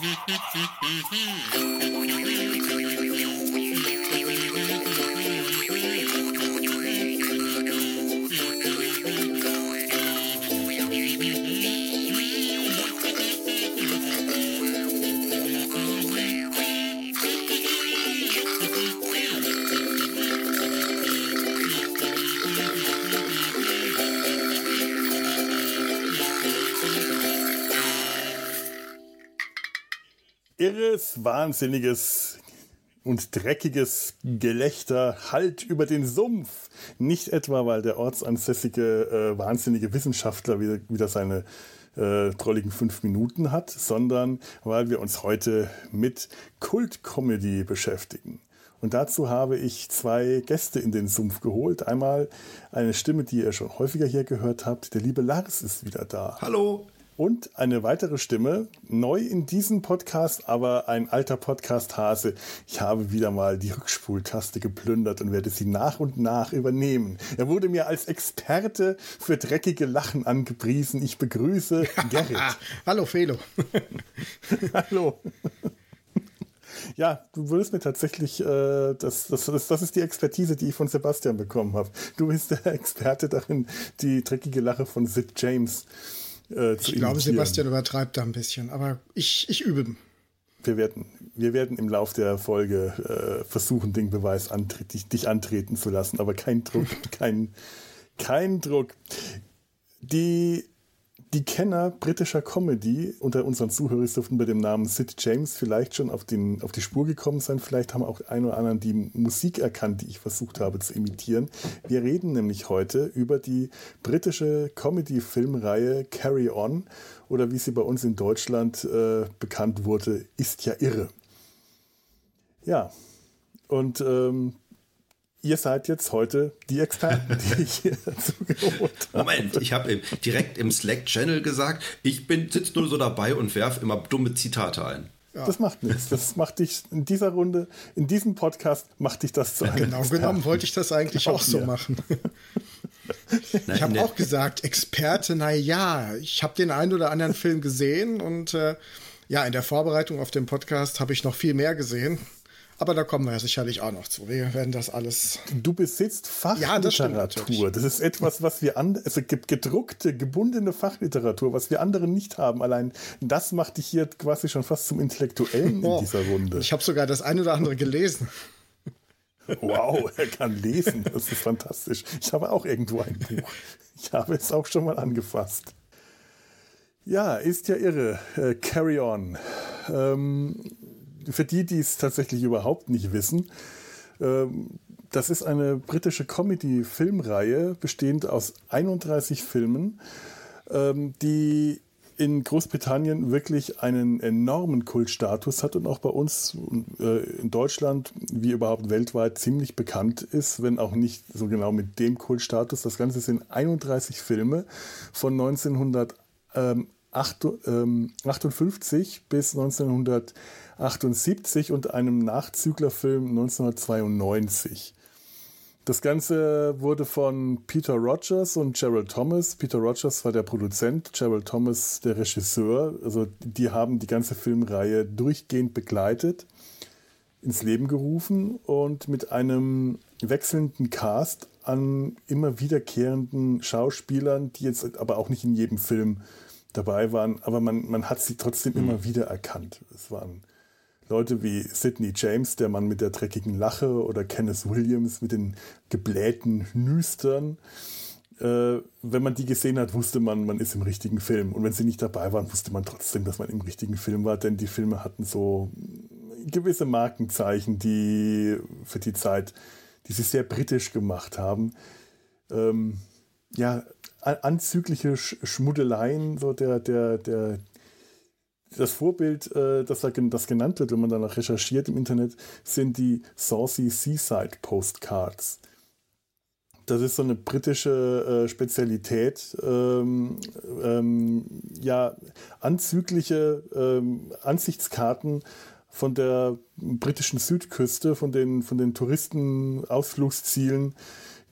フフフフフ irres, wahnsinniges und dreckiges Gelächter hallt über den Sumpf. Nicht etwa, weil der ortsansässige, äh, wahnsinnige Wissenschaftler wieder, wieder seine äh, trolligen fünf Minuten hat, sondern weil wir uns heute mit Kultcomedy beschäftigen. Und dazu habe ich zwei Gäste in den Sumpf geholt. Einmal eine Stimme, die ihr schon häufiger hier gehört habt. Der liebe Lars ist wieder da. Hallo. Und eine weitere Stimme, neu in diesem Podcast, aber ein alter Podcast-Hase. Ich habe wieder mal die Rückspultaste geplündert und werde sie nach und nach übernehmen. Er wurde mir als Experte für dreckige Lachen angepriesen. Ich begrüße Gerrit. Hallo Felo. Hallo. Ja, du würdest mir tatsächlich, äh, das, das, das, das ist die Expertise, die ich von Sebastian bekommen habe. Du bist der Experte darin, die dreckige Lache von Sid James äh, Ich glaube, Sebastian übertreibt da ein bisschen, aber ich, ich übe. Wir werden, wir werden im Lauf der Folge äh, versuchen, den Beweis antritt, dich, dich antreten zu lassen, aber kein Druck, kein, kein Druck. Die die Kenner britischer Comedy unter unseren Zuhörern dürften bei dem Namen Sid James vielleicht schon auf, den, auf die Spur gekommen sein. Vielleicht haben auch ein oder anderen die Musik erkannt, die ich versucht habe zu imitieren. Wir reden nämlich heute über die britische Comedy-Filmreihe Carry On oder wie sie bei uns in Deutschland äh, bekannt wurde, ist ja irre. Ja, und ähm, ihr seid jetzt heute die Experten, die ich hier dazu geholt habe. Moment, ich habe direkt im Slack-Channel gesagt, ich bin sitze nur so dabei und werfe immer dumme Zitate ein. Ja. Das macht nichts. Das macht dich in dieser Runde, in diesem Podcast, macht dich das zu einem Genau Experten. genommen wollte ich das eigentlich auch, auch so machen. ich habe auch gesagt, Experte, na ja, ich habe den einen oder anderen Film gesehen und äh, ja, in der Vorbereitung auf den Podcast habe ich noch viel mehr gesehen. Aber da kommen wir ja sicherlich auch noch zu. Wir werden das alles. Du besitzt Fachliteratur. Ja, das, das, ist etwas, was wir an, also gedruckte, gebundene Fachliteratur, was wir anderen nicht haben. Allein das macht dich hier quasi schon fast zum Intellektuellen oh, in dieser Runde. Ich habe sogar das eine oder andere gelesen. Wow, er kann lesen. Das ist fantastisch. Ich habe auch irgendwo ein Buch. Ich habe es auch schon mal angefasst. Ja, ist ja irre. Äh, carry on. Ähm, für die, die es tatsächlich überhaupt nicht wissen, ähm, das ist eine britische Comedy-Filmreihe, bestehend aus 31 Filmen, ähm, die in Großbritannien wirklich einen enormen Kultstatus hat und auch bei uns äh, in Deutschland wie überhaupt weltweit ziemlich bekannt ist, wenn auch nicht so genau mit dem Kultstatus. Das Ganze sind 31 Filme von 1958 bis 1900 1978 und einem Nachzüglerfilm 1992. Das Ganze wurde von Peter Rogers und Gerald Thomas. Peter Rogers war der Produzent, Gerald Thomas der Regisseur. Also die haben die ganze Filmreihe durchgehend begleitet, ins Leben gerufen und mit einem wechselnden Cast an immer wiederkehrenden Schauspielern, die jetzt aber auch nicht in jedem Film dabei waren, aber man, man hat sie trotzdem mhm. immer wieder erkannt. Es waren Leute wie Sidney James, der Mann mit der dreckigen Lache, oder Kenneth Williams mit den geblähten Nüstern. Äh, wenn man die gesehen hat, wusste man, man ist im richtigen Film. Und wenn sie nicht dabei waren, wusste man trotzdem, dass man im richtigen Film war, denn die Filme hatten so gewisse Markenzeichen, die für die Zeit, die sie sehr britisch gemacht haben. Ähm, ja, anzügliche Schmuddeleien, so der, der, der, das Vorbild, äh, das, das genannt wird, wenn man danach recherchiert im Internet, sind die Saucy Seaside Postcards. Das ist so eine britische äh, Spezialität, ähm, ähm, ja, anzügliche ähm, Ansichtskarten von der britischen Südküste, von den, von den Touristenausflugszielen,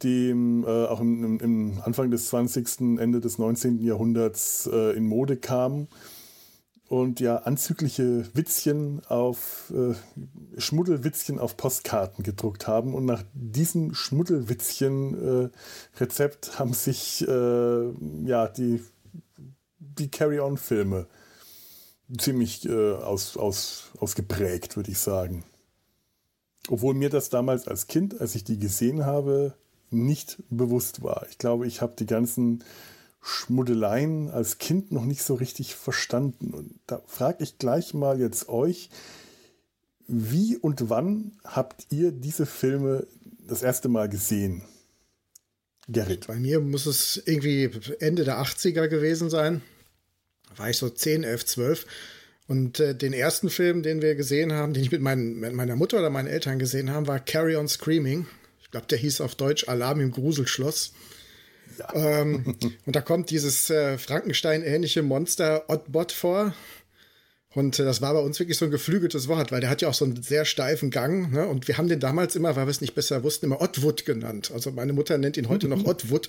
die äh, auch im, im, Anfang des 20., Ende des 19. Jahrhunderts äh, in Mode kamen und ja anzügliche Witzchen auf äh, Schmuddelwitzchen auf Postkarten gedruckt haben und nach diesem Schmuddelwitzchen äh, Rezept haben sich äh, ja die die Carry-on-Filme ziemlich äh, aus, aus, ausgeprägt, würde ich sagen. Obwohl mir das damals als Kind, als ich die gesehen habe, nicht bewusst war. Ich glaube, ich habe die ganzen Schmuddeleien als Kind noch nicht so richtig verstanden. Und da frage ich gleich mal jetzt euch, wie und wann habt ihr diese Filme das erste Mal gesehen? Gerrit. Bei mir muss es irgendwie Ende der 80er gewesen sein. Da war ich so 10, 11, 12. Und äh, den ersten Film, den wir gesehen haben, den ich mit, mein, mit meiner Mutter oder meinen Eltern gesehen haben, war Carry on Screaming. Ich glaube, der hieß auf Deutsch Alarm im Gruselschloss. Ja. Ähm, und da kommt dieses äh, Frankenstein-ähnliche Monster Oddbot vor. Und äh, das war bei uns wirklich so ein geflügeltes Wort, weil der hat ja auch so einen sehr steifen Gang. Ne? Und wir haben den damals immer, weil wir es nicht besser wussten, immer Oddwood genannt. Also meine Mutter nennt ihn heute noch Oddwood.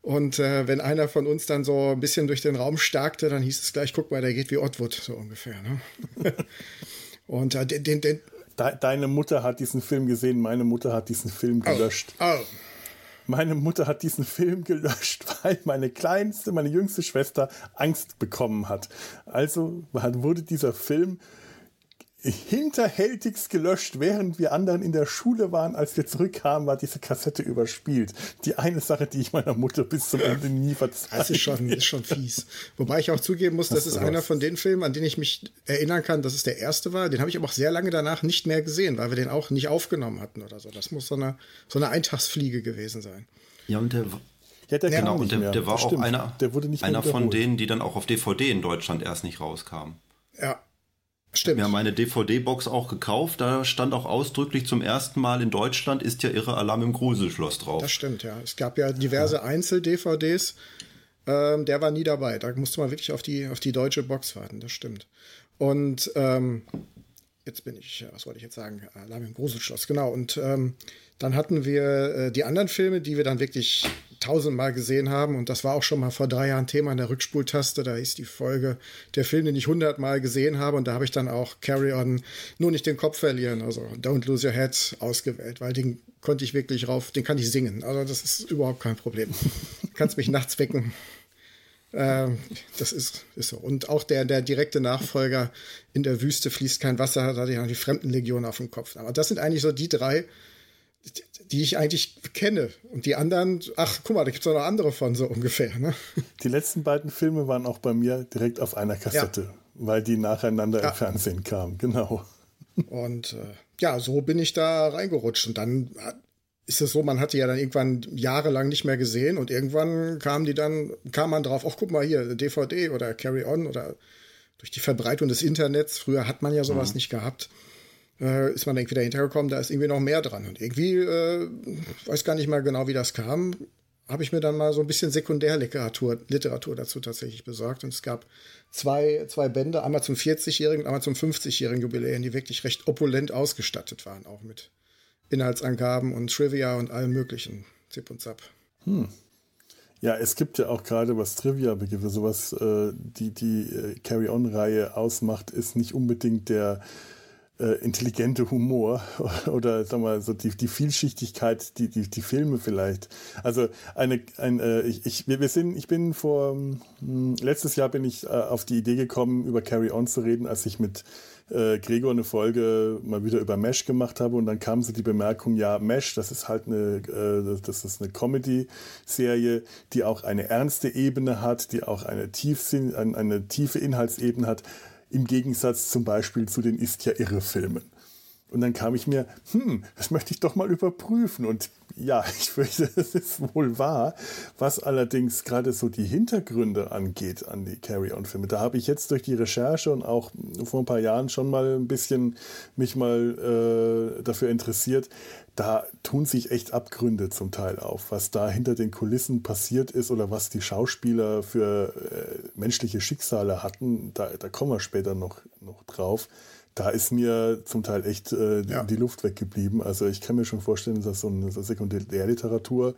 Und äh, wenn einer von uns dann so ein bisschen durch den Raum starkte, dann hieß es gleich, guck mal, der geht wie Oddwood, so ungefähr. Ne? Und äh, den, den, Deine Mutter hat diesen Film gesehen, meine Mutter hat diesen Film oh. gelöscht. Oh. Oh. Meine Mutter hat diesen Film gelöscht, weil meine kleinste, meine jüngste Schwester Angst bekommen hat. Also wurde dieser Film hinterhältigst gelöscht, während wir anderen in der Schule waren. Als wir zurückkamen, war diese Kassette überspielt. Die eine Sache, die ich meiner Mutter bis zum Ende nie verzeihe. Das ist schon, ist schon fies. Wobei ich auch zugeben muss, das, das ist einer von den Filmen, an den ich mich erinnern kann, dass es der erste war. Den habe ich aber auch sehr lange danach nicht mehr gesehen, weil wir den auch nicht aufgenommen hatten oder so. Das muss so eine, so eine Eintagsfliege gewesen sein. Ja, und der ja, der genau, und der, der war auch einer, der einer von denen, die dann auch auf DVD in Deutschland erst nicht rauskamen. Ja, Stimmt. Wir haben eine DVD-Box auch gekauft. Da stand auch ausdrücklich zum ersten Mal in Deutschland ist ja irre Alarm im Gruselschloss drauf. Das stimmt, ja. Es gab ja diverse ja. Einzel-DVDs. Ähm, der war nie dabei. Da musste man wirklich auf die, auf die deutsche Box warten. Das stimmt. Und ähm, jetzt bin ich, was wollte ich jetzt sagen? Alarm im Gruselschloss, genau. Und ähm, dann hatten wir äh, die anderen Filme, die wir dann wirklich tausendmal gesehen haben. Und das war auch schon mal vor drei Jahren Thema in der Rückspultaste. Da ist die Folge der Film, den ich hundertmal gesehen habe. Und da habe ich dann auch Carry On nur nicht den Kopf verlieren, also Don't Lose Your Head ausgewählt, weil den konnte ich wirklich rauf, den kann ich singen. Also das ist überhaupt kein Problem. Kannst mich nachts wecken. Ähm, das ist, ist so. Und auch der, der direkte Nachfolger in der Wüste fließt kein Wasser, da hatte ich noch die Fremdenlegion auf dem Kopf. Aber das sind eigentlich so die drei, die ich eigentlich kenne. Und die anderen, ach, guck mal, da gibt es noch andere von, so ungefähr. Ne? Die letzten beiden Filme waren auch bei mir direkt auf einer Kassette, ja. weil die nacheinander ja. im Fernsehen kamen, genau. Und äh, ja, so bin ich da reingerutscht. Und dann ist es so, man hatte ja dann irgendwann jahrelang nicht mehr gesehen und irgendwann kam die dann, kam man drauf, ach guck mal hier, DVD oder Carry On oder durch die Verbreitung des Internets, früher hat man ja sowas mhm. nicht gehabt äh, ist man irgendwie dahinter gekommen, da ist irgendwie noch mehr dran. Und irgendwie, äh, weiß gar nicht mal genau, wie das kam, habe ich mir dann mal so ein bisschen Sekundärliteratur Literatur dazu tatsächlich besorgt. Und es gab zwei, zwei Bände, einmal zum 40-jährigen, einmal zum 50-jährigen Jubiläum, die wirklich recht opulent ausgestattet waren, auch mit Inhaltsangaben und Trivia und allem möglichen Zip und Zap. Hm. Ja, es gibt ja auch gerade was Trivia-Begriffe, sowas, äh, die die äh, Carry-On-Reihe ausmacht, ist nicht unbedingt der intelligente Humor oder sag mal so die, die Vielschichtigkeit, die, die, die Filme vielleicht. Also eine, ein, äh, ich, ich, wir sind, ich bin vor mh, hm, letztes Jahr bin ich äh, auf die Idee gekommen, über Carry On zu reden, als ich mit äh, Gregor eine Folge mal wieder über Mesh gemacht habe und dann kam so die Bemerkung, ja, Mesh, das ist halt eine, äh, das ist eine Comedy-Serie, die auch eine ernste Ebene hat, die auch eine, Tiefsinn, eine, eine tiefe Inhaltsebene hat im Gegensatz zum Beispiel zu den Ist ja irre Filmen. Und dann kam ich mir, hm, das möchte ich doch mal überprüfen. Und ja, ich fürchte, es ist wohl wahr. Was allerdings gerade so die Hintergründe angeht an die Carry-On-Filme, da habe ich jetzt durch die Recherche und auch vor ein paar Jahren schon mal ein bisschen mich mal äh, dafür interessiert. Da tun sich echt Abgründe zum Teil auf, was da hinter den Kulissen passiert ist oder was die Schauspieler für äh, menschliche Schicksale hatten. Da, da kommen wir später noch, noch drauf da ist mir zum Teil echt äh, ja. die Luft weggeblieben. Also ich kann mir schon vorstellen, dass so eine Sekundärliteratur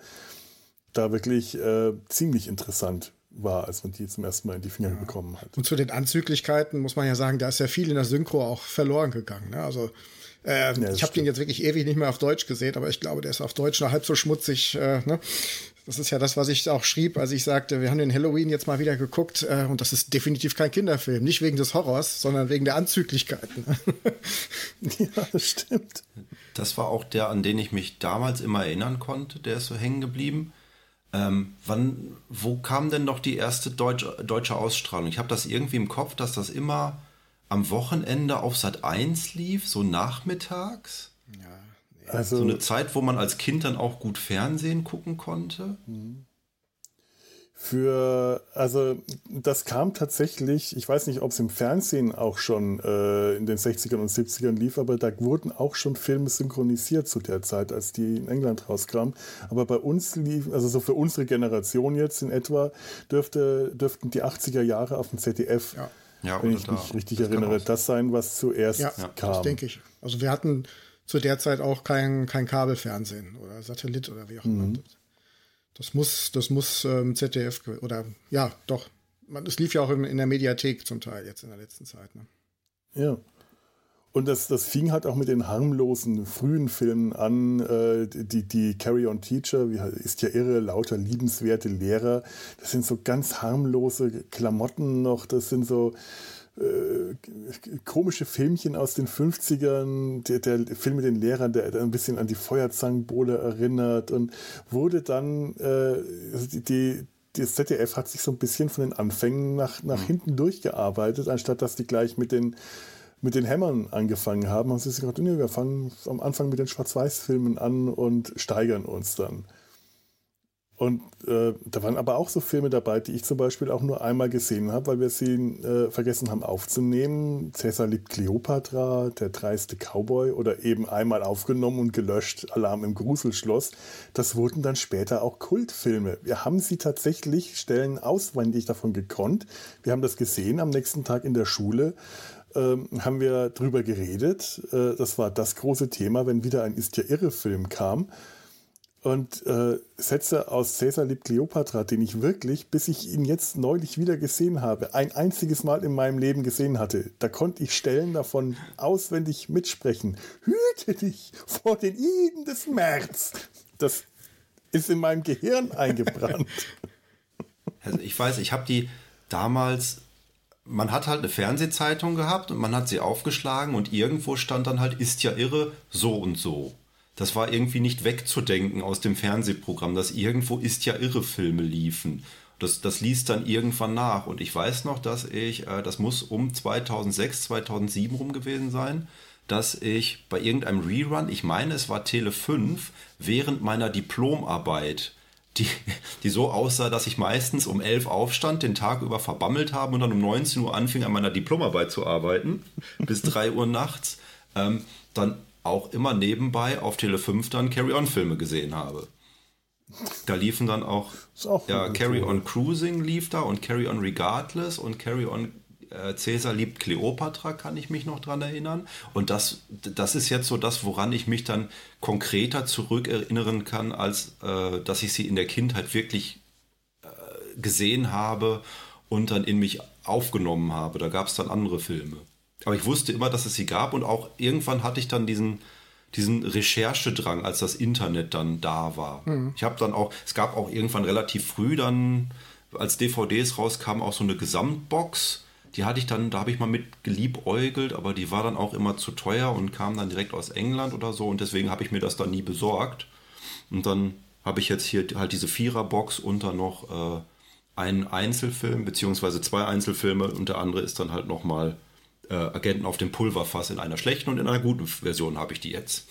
da wirklich äh, ziemlich interessant war, als man die zum ersten Mal in die Finger ja. bekommen hat. Und zu den Anzüglichkeiten muss man ja sagen, da ist ja viel in der Synchro auch verloren gegangen. Ne? Also äh, ja, ich habe den jetzt wirklich ewig nicht mehr auf Deutsch gesehen, aber ich glaube, der ist auf Deutsch noch halb so schmutzig. Äh, ne? Das ist ja das, was ich auch schrieb, als ich sagte, wir haben den Halloween jetzt mal wieder geguckt äh, und das ist definitiv kein Kinderfilm. Nicht wegen des Horrors, sondern wegen der Anzüglichkeiten. ja, das stimmt. Das war auch der, an den ich mich damals immer erinnern konnte. Der ist so hängen geblieben. Ähm, wann, wo kam denn noch die erste Deutsch, deutsche Ausstrahlung? Ich habe das irgendwie im Kopf, dass das immer am Wochenende auf Sat 1 lief, so nachmittags. Also so eine Zeit, wo man als Kind dann auch gut Fernsehen gucken konnte. Mhm. Für, also das kam tatsächlich, ich weiß nicht, ob es im Fernsehen auch schon äh, in den 60ern und 70ern lief, aber da wurden auch schon Filme synchronisiert zu der Zeit, als die in England rauskamen. Aber bei uns lief, also so für unsere Generation jetzt in etwa, dürfte, dürften die 80er Jahre auf dem ZDF, ja. Ja, wenn ich mich da, richtig das erinnere, das sein, was zuerst ja, kam. Das denke ich. Also wir hatten zu der Zeit auch kein, kein Kabelfernsehen oder Satellit oder wie auch immer. Mhm. Das muss, das muss ähm, ZDF oder ja, doch. Es lief ja auch in, in, der Mediathek zum Teil jetzt in der letzten Zeit. Ne? Ja. Und das, das fing halt auch mit den harmlosen frühen Filmen an. Äh, die, die Carry On Teacher, wie ist ja irre, lauter liebenswerte Lehrer. Das sind so ganz harmlose Klamotten noch. Das sind so äh, komische Filmchen aus den 50ern, der, der Film mit den Lehrern, der, ein bisschen an die Feuerzangenbowle erinnert und wurde dann, äh, also die, das ZDF hat sich so ein bisschen von den Anfängen nach, nach mhm. hinten durchgearbeitet, anstatt dass die gleich mit den mit den Hämmern angefangen haben, haben sie sich gedacht, nee, wir fangen am Anfang mit den Schwarz-Weiß-Filmen an und steigern uns dann. Und äh, da waren aber auch so Filme dabei, die ich zum Beispiel auch nur einmal gesehen habe, weil wir sie äh, vergessen haben aufzunehmen. Cäsar liebt Cleopatra, Der dreiste Cowboy oder eben einmal aufgenommen und gelöscht, Alarm im Gruselschloss. Das wurden dann später auch Kultfilme. Wir haben sie tatsächlich Stellen auswendig davon gekonnt. Wir haben das gesehen am nächsten Tag in der Schule. Ähm, haben wir drüber geredet. Äh, das war das große Thema, wenn wieder ein Ist ja irre Film kam und äh, Sätze aus Cäsar liebt Cleopatra, den ich wirklich, bis ich ihn jetzt neulich wieder gesehen habe, ein einziges Mal in meinem Leben gesehen hatte. Da konnte ich Stellen davon auswendig mitsprechen. Hüte dich vor den Iden des März. Das ist in meinem Gehirn eingebrannt. Also ich weiß, ich habe die damals man hat halt eine Fernsehzeitung gehabt und man hat sie aufgeschlagen und irgendwo stand dann halt, ist ja irre, so und so das war irgendwie nicht wegzudenken aus dem Fernsehprogramm, dass irgendwo ist ja irre Filme liefen. Das, das ließ dann irgendwann nach. Und ich weiß noch, dass ich, äh, das muss um 2006, 2007 rum gewesen sein, dass ich bei irgendeinem Rerun, ich meine, es war Tele 5, während meiner Diplomarbeit, die, die so aussah, dass ich meistens um 11 aufstand, den Tag über verbammelt habe und dann um 19 Uhr anfing, an meiner Diplomarbeit zu arbeiten, bis 3 Uhr nachts, ähm, dann auch immer nebenbei auf Tele 5 dann Carry-On-Filme gesehen habe. Da liefen dann auch, auch ja, Carry On Cruising lief da und Carry On Regardless und Carry On äh, Cäsar liebt Cleopatra, kann ich mich noch dran erinnern. Und das, das ist jetzt so das, woran ich mich dann konkreter zurückerinnern kann, als äh, dass ich sie in der Kindheit wirklich äh, gesehen habe und dann in mich aufgenommen habe. Da gab es dann andere Filme. Aber ich wusste immer, dass es sie gab und auch irgendwann hatte ich dann diesen, diesen Recherchedrang, als das Internet dann da war. Mhm. Ich habe dann auch, es gab auch irgendwann relativ früh dann, als DVDs rauskamen, auch so eine Gesamtbox. Die hatte ich dann, da habe ich mal mit geliebäugelt, aber die war dann auch immer zu teuer und kam dann direkt aus England oder so und deswegen habe ich mir das dann nie besorgt. Und dann habe ich jetzt hier halt diese Viererbox und dann noch äh, einen Einzelfilm, beziehungsweise zwei Einzelfilme und der andere ist dann halt nochmal äh, Agenten auf dem Pulverfass in einer schlechten und in einer guten Version habe ich die jetzt.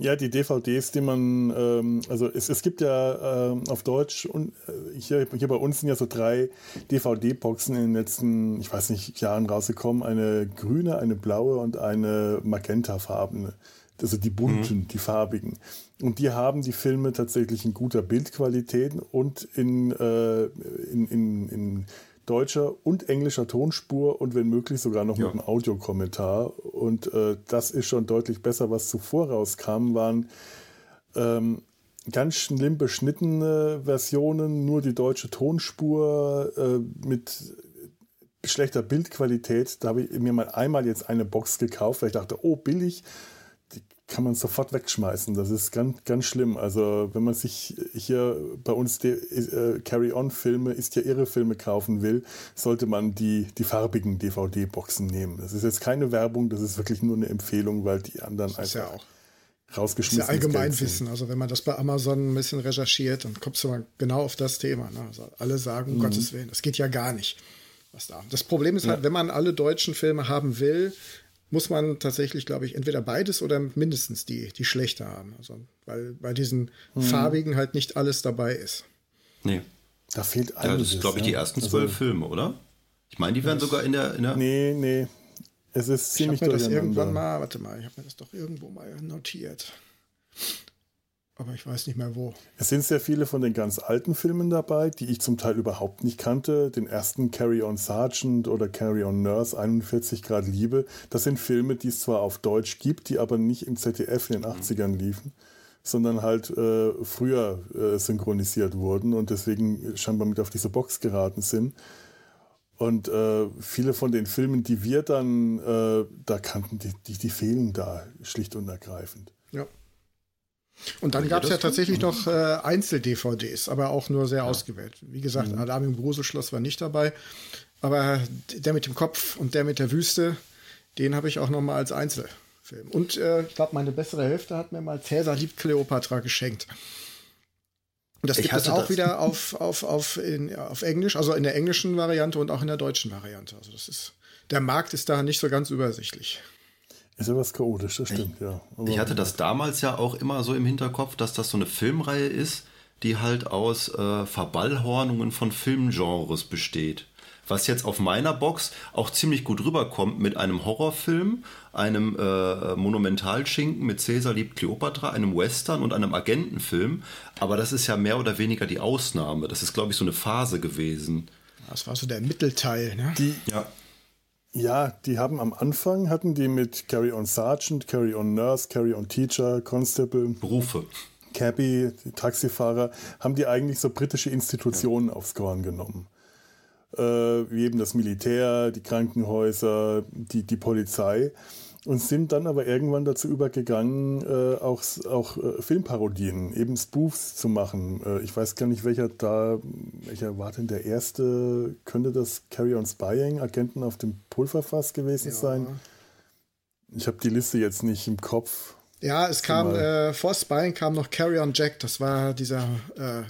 Ja, die DVDs, die man, ähm, also es, es gibt ja ähm, auf Deutsch und äh, hier, hier bei uns sind ja so drei DVD-Boxen in den letzten, ich weiß nicht, Jahren rausgekommen. Eine grüne, eine blaue und eine magentafarbene. Also die bunten, mhm. die farbigen. Und die haben die Filme tatsächlich in guter Bildqualität und in, äh, in, in, in deutscher und englischer Tonspur und wenn möglich sogar noch ja. mit einem Audiokommentar. Und äh, das ist schon deutlich besser. Was zuvor rauskam, waren ähm, ganz schlimm beschnittene Versionen, nur die deutsche Tonspur äh, mit schlechter Bildqualität. Da habe ich mir mal einmal jetzt eine Box gekauft, weil ich dachte, oh, billig, kann man sofort wegschmeißen. Das ist ganz, ganz schlimm. Also wenn man sich hier bei uns die äh, Carry-On-Filme, ist ja irre Filme kaufen will, sollte man die, die farbigen DVD-Boxen nehmen. Das ist jetzt keine Werbung, das ist wirklich nur eine Empfehlung, weil die anderen das ist einfach... Ja auch rausgeschmissen. Das ist ja Allgemeinwissen. Also wenn man das bei Amazon ein bisschen recherchiert, dann kommst du mal genau auf das Thema. Ne? Also alle sagen, um mhm. Gottes Willen, das geht ja gar nicht. Was da. Das Problem ist halt, wenn man alle deutschen Filme haben will, muss man tatsächlich, glaube ich, entweder beides oder mindestens die, die schlechte haben. Also, weil bei diesen mhm. farbigen halt nicht alles dabei ist. Nee. Da fehlt einiges. Ja, das ist, glaube ich, die ersten also zwölf also, Filme, oder? Ich meine, die werden sogar in der, in der. Nee, nee. Es ist ziemlich Ich habe mir das irgendwann mal, warte mal, ich habe mir das doch irgendwo mal notiert. Aber ich weiß nicht mehr wo. Es sind sehr viele von den ganz alten Filmen dabei, die ich zum Teil überhaupt nicht kannte. Den ersten Carry On Sergeant oder Carry On Nurse 41 Grad Liebe. Das sind Filme, die es zwar auf Deutsch gibt, die aber nicht im ZDF in den 80ern liefen, sondern halt äh, früher äh, synchronisiert wurden und deswegen scheinbar mit auf diese Box geraten sind. Und äh, viele von den Filmen, die wir dann äh, da kannten, die, die, die, fehlen da schlicht und ergreifend. Ja. Und dann gab es ja tatsächlich noch äh, Einzel-DVDs, aber auch nur sehr ja. ausgewählt. Wie gesagt, mhm. Alarm im Gruselschloss war nicht dabei. Aber der mit dem Kopf und der mit der Wüste, den habe ich auch noch mal als Einzelfilm. Und äh, ich glaube, meine bessere Hälfte hat mir mal Cäsar liebt Cleopatra geschenkt. Und das ich gibt es auch das. wieder auf, auf, auf, in, auf Englisch, also in der englischen Variante und auch in der deutschen Variante. Also das ist, der Markt ist da nicht so ganz übersichtlich. Ist ja was chaotisch, das stimmt, ich, ja. Aber ich hatte das damals ja auch immer so im Hinterkopf, dass das so eine Filmreihe ist, die halt aus äh, Verballhornungen von Filmgenres besteht was jetzt auf meiner Box auch ziemlich gut rüberkommt mit einem Horrorfilm, einem äh, Monumentalschinken mit Cäsar liebt Kleopatra, einem Western und einem Agentenfilm. Aber das ist ja mehr oder weniger die Ausnahme. Das ist, glaube ich, so eine Phase gewesen. Das war so der Mittelteil, ne? Die, ja. Ja, die haben am Anfang, hatten die mit Carry On Sergeant, Carry On Nurse, Carry On Teacher, Constable. Berufe. Cabby, Taxifahrer, haben die eigentlich so britische Institutionen ja. aufs Korn genommen äh, wie eben das Militär, die Krankenhäuser, die, die Polizei und sind dann aber irgendwann dazu übergegangen, äh, auch, auch äh, Filmparodien, eben Spoofs zu machen. Äh, ich weiß gar nicht, welcher da, welcher war denn der erste, könnte das Carry on Spying, Agenten auf dem Pulverfass gewesen ja. sein? Ich habe die Liste jetzt nicht im Kopf. Ja, es kam, äh, vor Spying kam noch Carry on Jack, das war dieser äh,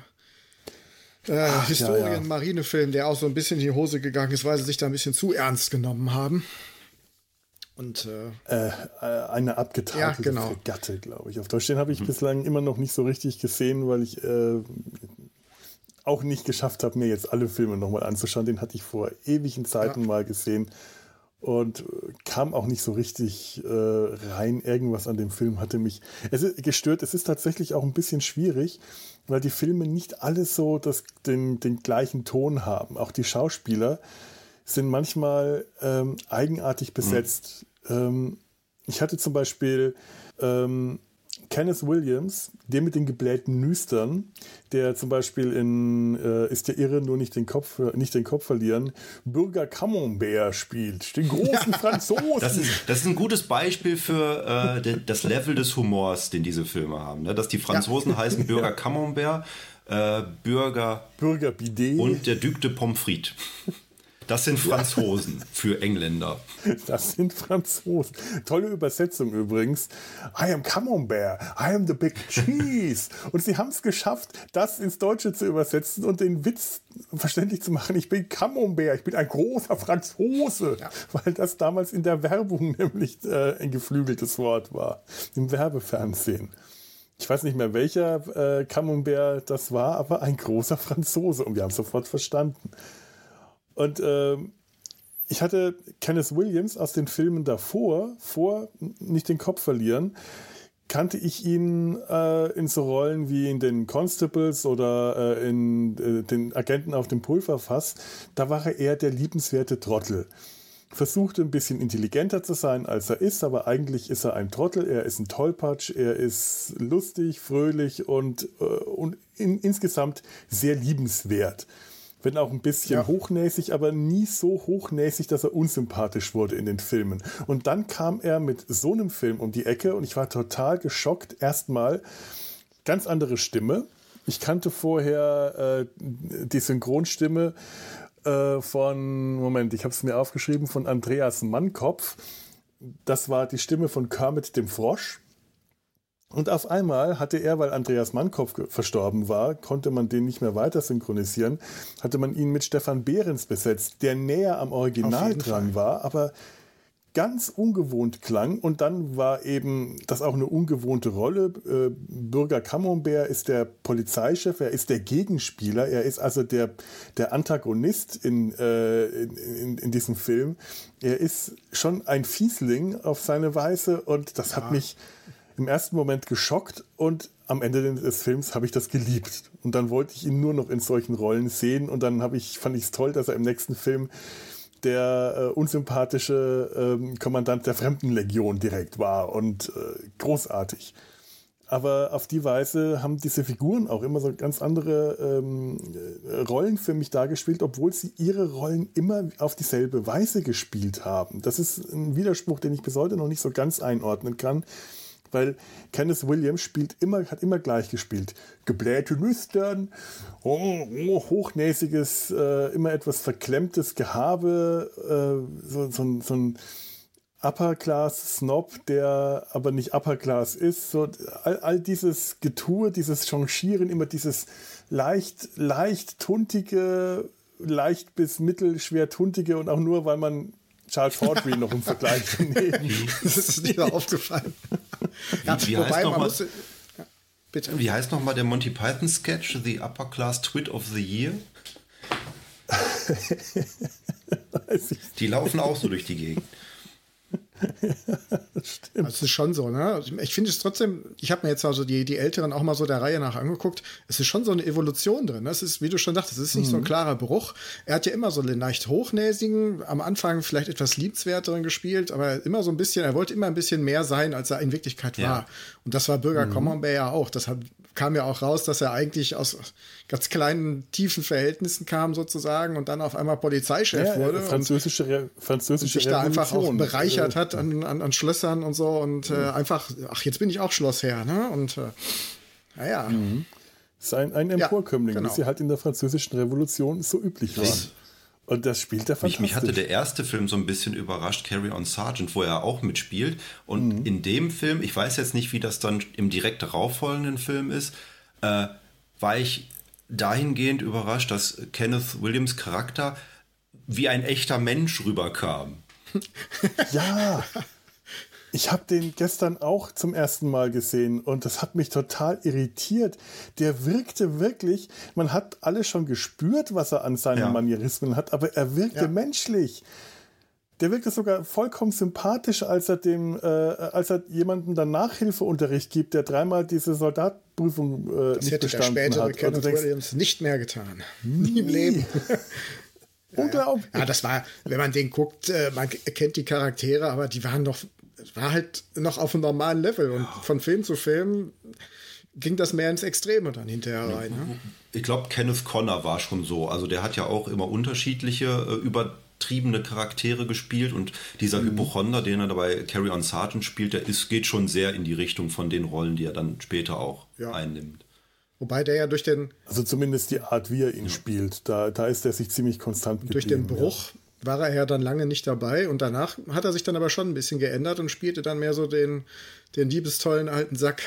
äh, Historien-Marinefilm, ja, ja. der auch so ein bisschen in die Hose gegangen ist, weil sie sich da ein bisschen zu ernst genommen haben. Und äh, äh, äh eine abgetakelte ja, genau. Fregatte, glaube ich. Auf Deutsch den habe ich mhm. bislang immer noch nicht so richtig gesehen, weil ich äh, auch nicht geschafft habe, mir jetzt alle Filme nochmal anzuschauen. Den hatte ich vor ewigen Zeiten ja. mal gesehen und kam auch nicht so richtig äh, rein. Irgendwas an dem Film hatte mich es ist gestört. Es ist tatsächlich auch ein bisschen schwierig, weil die Filme nicht alle so das, den, den gleichen Ton haben. Auch die Schauspieler sind manchmal ähm, eigenartig besetzt. Mhm. Ähm, ich hatte zum Beispiel ähm, Kenneth Williams, der mit den geblähten Nüstern, der zum Beispiel in äh, Ist der Irre nur nicht den Kopf, nicht den Kopf verlieren, Bürger Camembert spielt, den großen Franzosen. Das ist, das ist ein gutes Beispiel für äh, das Level des Humors, den diese Filme haben. Ne? Dass die Franzosen ja. heißen Bürger Camembert, äh, Bürger, Bürger Bidet und der Duc de Pommes frites. Das sind Franzosen für Engländer. Das sind Franzosen. Tolle Übersetzung übrigens. I am Camembert. I am the big cheese. Und sie haben es geschafft, das ins Deutsche zu übersetzen und den Witz verständlich zu machen. Ich bin Camembert. Ich bin ein großer Franzose. Ja. Weil das damals in der Werbung nämlich äh, ein geflügeltes Wort war. Im Werbefernsehen. Ich weiß nicht mehr, welcher äh, Camembert das war, aber ein großer Franzose. Und wir haben sofort verstanden. Und ähm, ich hatte Kenneth Williams aus den Filmen davor, vor nicht den Kopf verlieren, kannte ich ihn äh, in so Rollen wie in den Constables oder äh, in äh, den Agenten auf dem Pulverfass. Da war er eher der liebenswerte Trottel. versucht ein bisschen intelligenter zu sein, als er ist, aber eigentlich ist er ein Trottel, er ist ein Tollpatsch, er ist lustig, fröhlich und, äh, und in, insgesamt sehr liebenswert. Wenn auch ein bisschen ja. hochnäsig, aber nie so hochnäsig, dass er unsympathisch wurde in den Filmen. Und dann kam er mit so einem Film um die Ecke und ich war total geschockt. Erstmal ganz andere Stimme. Ich kannte vorher äh, die Synchronstimme äh, von, Moment, ich habe es mir aufgeschrieben, von Andreas Mannkopf. Das war die Stimme von Kermit dem Frosch. Und auf einmal hatte er, weil Andreas Mannkopf verstorben war, konnte man den nicht mehr weiter synchronisieren, hatte man ihn mit Stefan Behrens besetzt, der näher am Original dran Fall. war, aber ganz ungewohnt klang. Und dann war eben das auch eine ungewohnte Rolle. Äh, Bürger Camembert ist der Polizeichef, er ist der Gegenspieler, er ist also der, der Antagonist in, äh, in, in, in, diesem Film. Er ist schon ein Fiesling auf seine Weise und das ja. hat mich im ersten Moment geschockt und am Ende des Films habe ich das geliebt. Und dann wollte ich ihn nur noch in solchen Rollen sehen und dann ich, fand ich es toll, dass er im nächsten Film der äh, unsympathische äh, Kommandant der Fremdenlegion direkt war und äh, großartig. Aber auf die Weise haben diese Figuren auch immer so ganz andere ähm, Rollen für mich dargespielt, obwohl sie ihre Rollen immer auf dieselbe Weise gespielt haben. Das ist ein Widerspruch, den ich bis heute noch nicht so ganz einordnen kann weil Kenneth Williams spielt immer, hat immer gleich gespielt. Geblähte Nüstern, oh, oh, hochnäsiges, äh, immer etwas verklemmtes Gehabe, äh, so, so, so ein Upper-Class-Snob, der aber nicht Upper-Class ist. So, all, all dieses Getue, dieses Changieren, immer dieses leicht, leicht tuntige, leicht bis mittelschwer tuntige und auch nur, weil man Charles Fordry noch im Vergleich nehmen. das ist mir aufgefallen. ja, wie, heißt noch mal, ja, bitte. wie heißt nochmal der Monty Python Sketch, The Upper Class Twit of the Year? Die laufen auch so durch die Gegend. Stimmt. Das ist schon so, ne? Ich finde es trotzdem, ich habe mir jetzt also die, die Älteren auch mal so der Reihe nach angeguckt. Es ist schon so eine Evolution drin. Das ist, wie du schon dachtest, es ist nicht mhm. so ein mhm. klarer Bruch. Er hat ja immer so einen leicht hochnäsigen, am Anfang vielleicht etwas liebenswerteren gespielt, aber immer so ein bisschen, er wollte immer ein bisschen mehr sein, als er in Wirklichkeit ja. war. Und das war Bürger mhm. Commonwealth ja auch. Das hat, kam ja auch raus, dass er eigentlich aus ganz kleinen, tiefen Verhältnissen kam sozusagen und dann auf einmal Polizeichef ja, wurde. Französische, Re französische und sich da einfach auch bereichert hat an, an, an Schlössern und so und äh, mhm. einfach, ach, jetzt bin ich auch Schlossherr, ne? Und äh, naja. Mhm. Das ist ein, ein Emporkömmling, ja, genau. wie sie halt in der französischen Revolution so üblich waren. Und das spielt er fantastisch. Mich, mich hatte der erste Film so ein bisschen überrascht, Carry on Sergeant, wo er auch mitspielt. Und mhm. in dem Film, ich weiß jetzt nicht, wie das dann im direkt darauffolgenden Film ist, äh, war ich dahingehend überrascht, dass Kenneth Williams Charakter wie ein echter Mensch rüberkam. Ja, ich habe den gestern auch zum ersten Mal gesehen und das hat mich total irritiert. Der wirkte wirklich, man hat alles schon gespürt, was er an seinen ja. Manierismen hat, aber er wirkte ja. menschlich. Der wirkte sogar vollkommen sympathisch, als er dem, äh, als er jemandem dann Nachhilfeunterricht gibt, der dreimal diese Soldatprüfung äh, das nicht hätte bestanden der spätere hat. Kenneth denkst, Williams nicht mehr getan. Nie im Leben. Unglaublich. Ja, das war, wenn man den guckt, äh, man kennt die Charaktere, aber die waren doch, war halt noch auf einem normalen Level und von Film zu Film ging das mehr ins Extreme dann hinterher rein. Ne? Ich glaube, Kenneth Connor war schon so. Also der hat ja auch immer unterschiedliche äh, über triebene Charaktere gespielt und dieser mhm. Hypochonder, den er dabei Carry On Sergeant spielt, der ist, geht schon sehr in die Richtung von den Rollen, die er dann später auch ja. einnimmt. Wobei der ja durch den. Also zumindest die Art, wie er ihn ja. spielt, da, da ist er sich ziemlich konstant geblieben. Durch den Bruch ja. War er ja dann lange nicht dabei und danach hat er sich dann aber schon ein bisschen geändert und spielte dann mehr so den, den liebestollen alten Sack.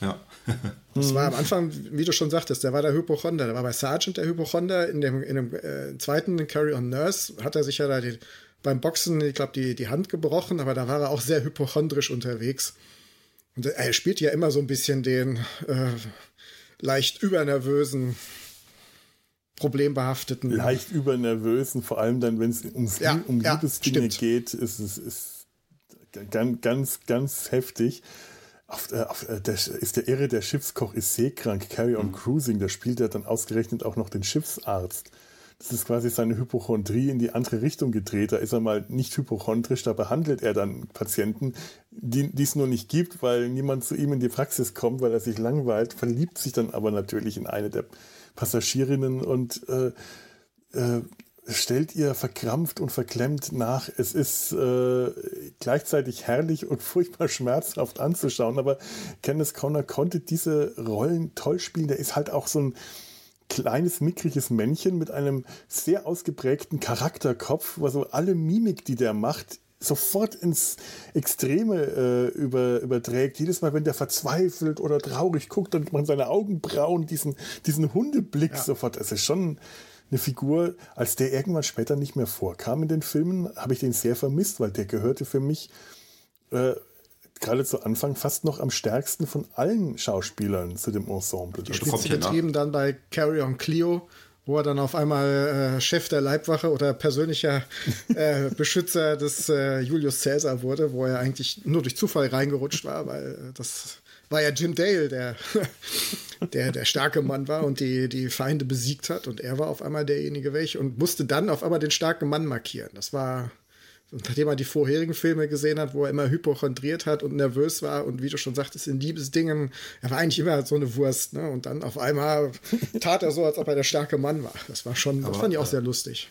Ja. das war am Anfang, wie du schon sagtest, der war der Hypochonder. Der war bei Sergeant der Hypochonder. In dem, in dem äh, zweiten Carry on Nurse hat er sich ja da die, beim Boxen, ich glaube, die, die Hand gebrochen, aber da war er auch sehr hypochondrisch unterwegs. Und er spielt ja immer so ein bisschen den äh, leicht übernervösen, problembehafteten. Leicht übernervösen, vor allem dann, wenn es ja, um ja, Liebesdinge geht, ist es ist ganz, ganz, ganz heftig. Auf, äh, auf, äh, der, ist der Irre, der Schiffskoch ist seekrank, Carry on mhm. Cruising, da spielt er dann ausgerechnet auch noch den Schiffsarzt. das ist quasi seine Hypochondrie in die andere Richtung gedreht. Da ist er mal nicht hypochondrisch, da behandelt er dann Patienten, die es nur nicht gibt, weil niemand zu ihm in die Praxis kommt, weil er sich langweilt, verliebt sich dann aber natürlich in eine der Passagierinnen und äh, äh, stellt ihr verkrampft und verklemmt nach. Es ist äh, gleichzeitig herrlich und furchtbar schmerzhaft anzuschauen, aber Kenneth Conner konnte diese Rollen toll spielen. Der ist halt auch so ein kleines, mickriges Männchen mit einem sehr ausgeprägten Charakterkopf, wo so alle Mimik, die der macht, sofort ins Extreme äh, über, überträgt. Jedes Mal, wenn der verzweifelt oder traurig guckt, dann man seine Augenbrauen diesen, diesen Hundeblick ja. sofort. Es ist schon eine Figur, als der irgendwann später nicht mehr vorkam in den Filmen, habe ich den sehr vermisst, weil der gehörte für mich äh, gerade zu Anfang fast noch am stärksten von allen Schauspielern zu dem Ensemble. Die Spitze getrieben dann bei Carry on Clio, wo er dann auf einmal äh, Chef der Leibwache oder persönlicher äh, Beschützer des äh, Julius Caesar wurde, wo er eigentlich nur durch Zufall reingerutscht war, weil äh, das war ja Jim Dale, der, der der starke Mann war und die, die Feinde besiegt hat. Und er war auf einmal derjenige welche und musste dann auf einmal den starken Mann markieren. Das war, nachdem er die vorherigen Filme gesehen hat, wo er immer hypochondriert hat und nervös war und wie du schon sagtest, in Liebesdingen, er war eigentlich immer so eine Wurst. Ne? Und dann auf einmal tat er so, als ob er der starke Mann war. Das war schon, Aber, das fand ich auch äh, sehr lustig.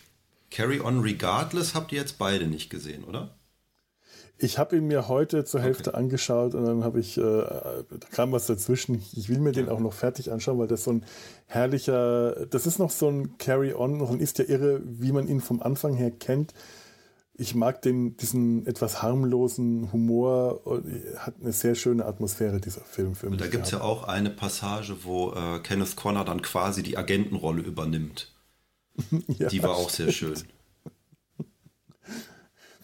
Carry On Regardless habt ihr jetzt beide nicht gesehen, oder? Ich habe ihn mir heute zur Hälfte okay. angeschaut und dann habe ich, äh, da kam was dazwischen. Ich will mir den auch noch fertig anschauen, weil das so ein herrlicher, das ist noch so ein Carry-On, noch ein Ist ja irre, wie man ihn vom Anfang her kennt. Ich mag den, diesen etwas harmlosen Humor, hat eine sehr schöne Atmosphäre, dieser Film für mich. Und da gibt es ja auch eine Passage, wo äh, Kenneth Connor dann quasi die Agentenrolle übernimmt. ja, die war auch sehr schön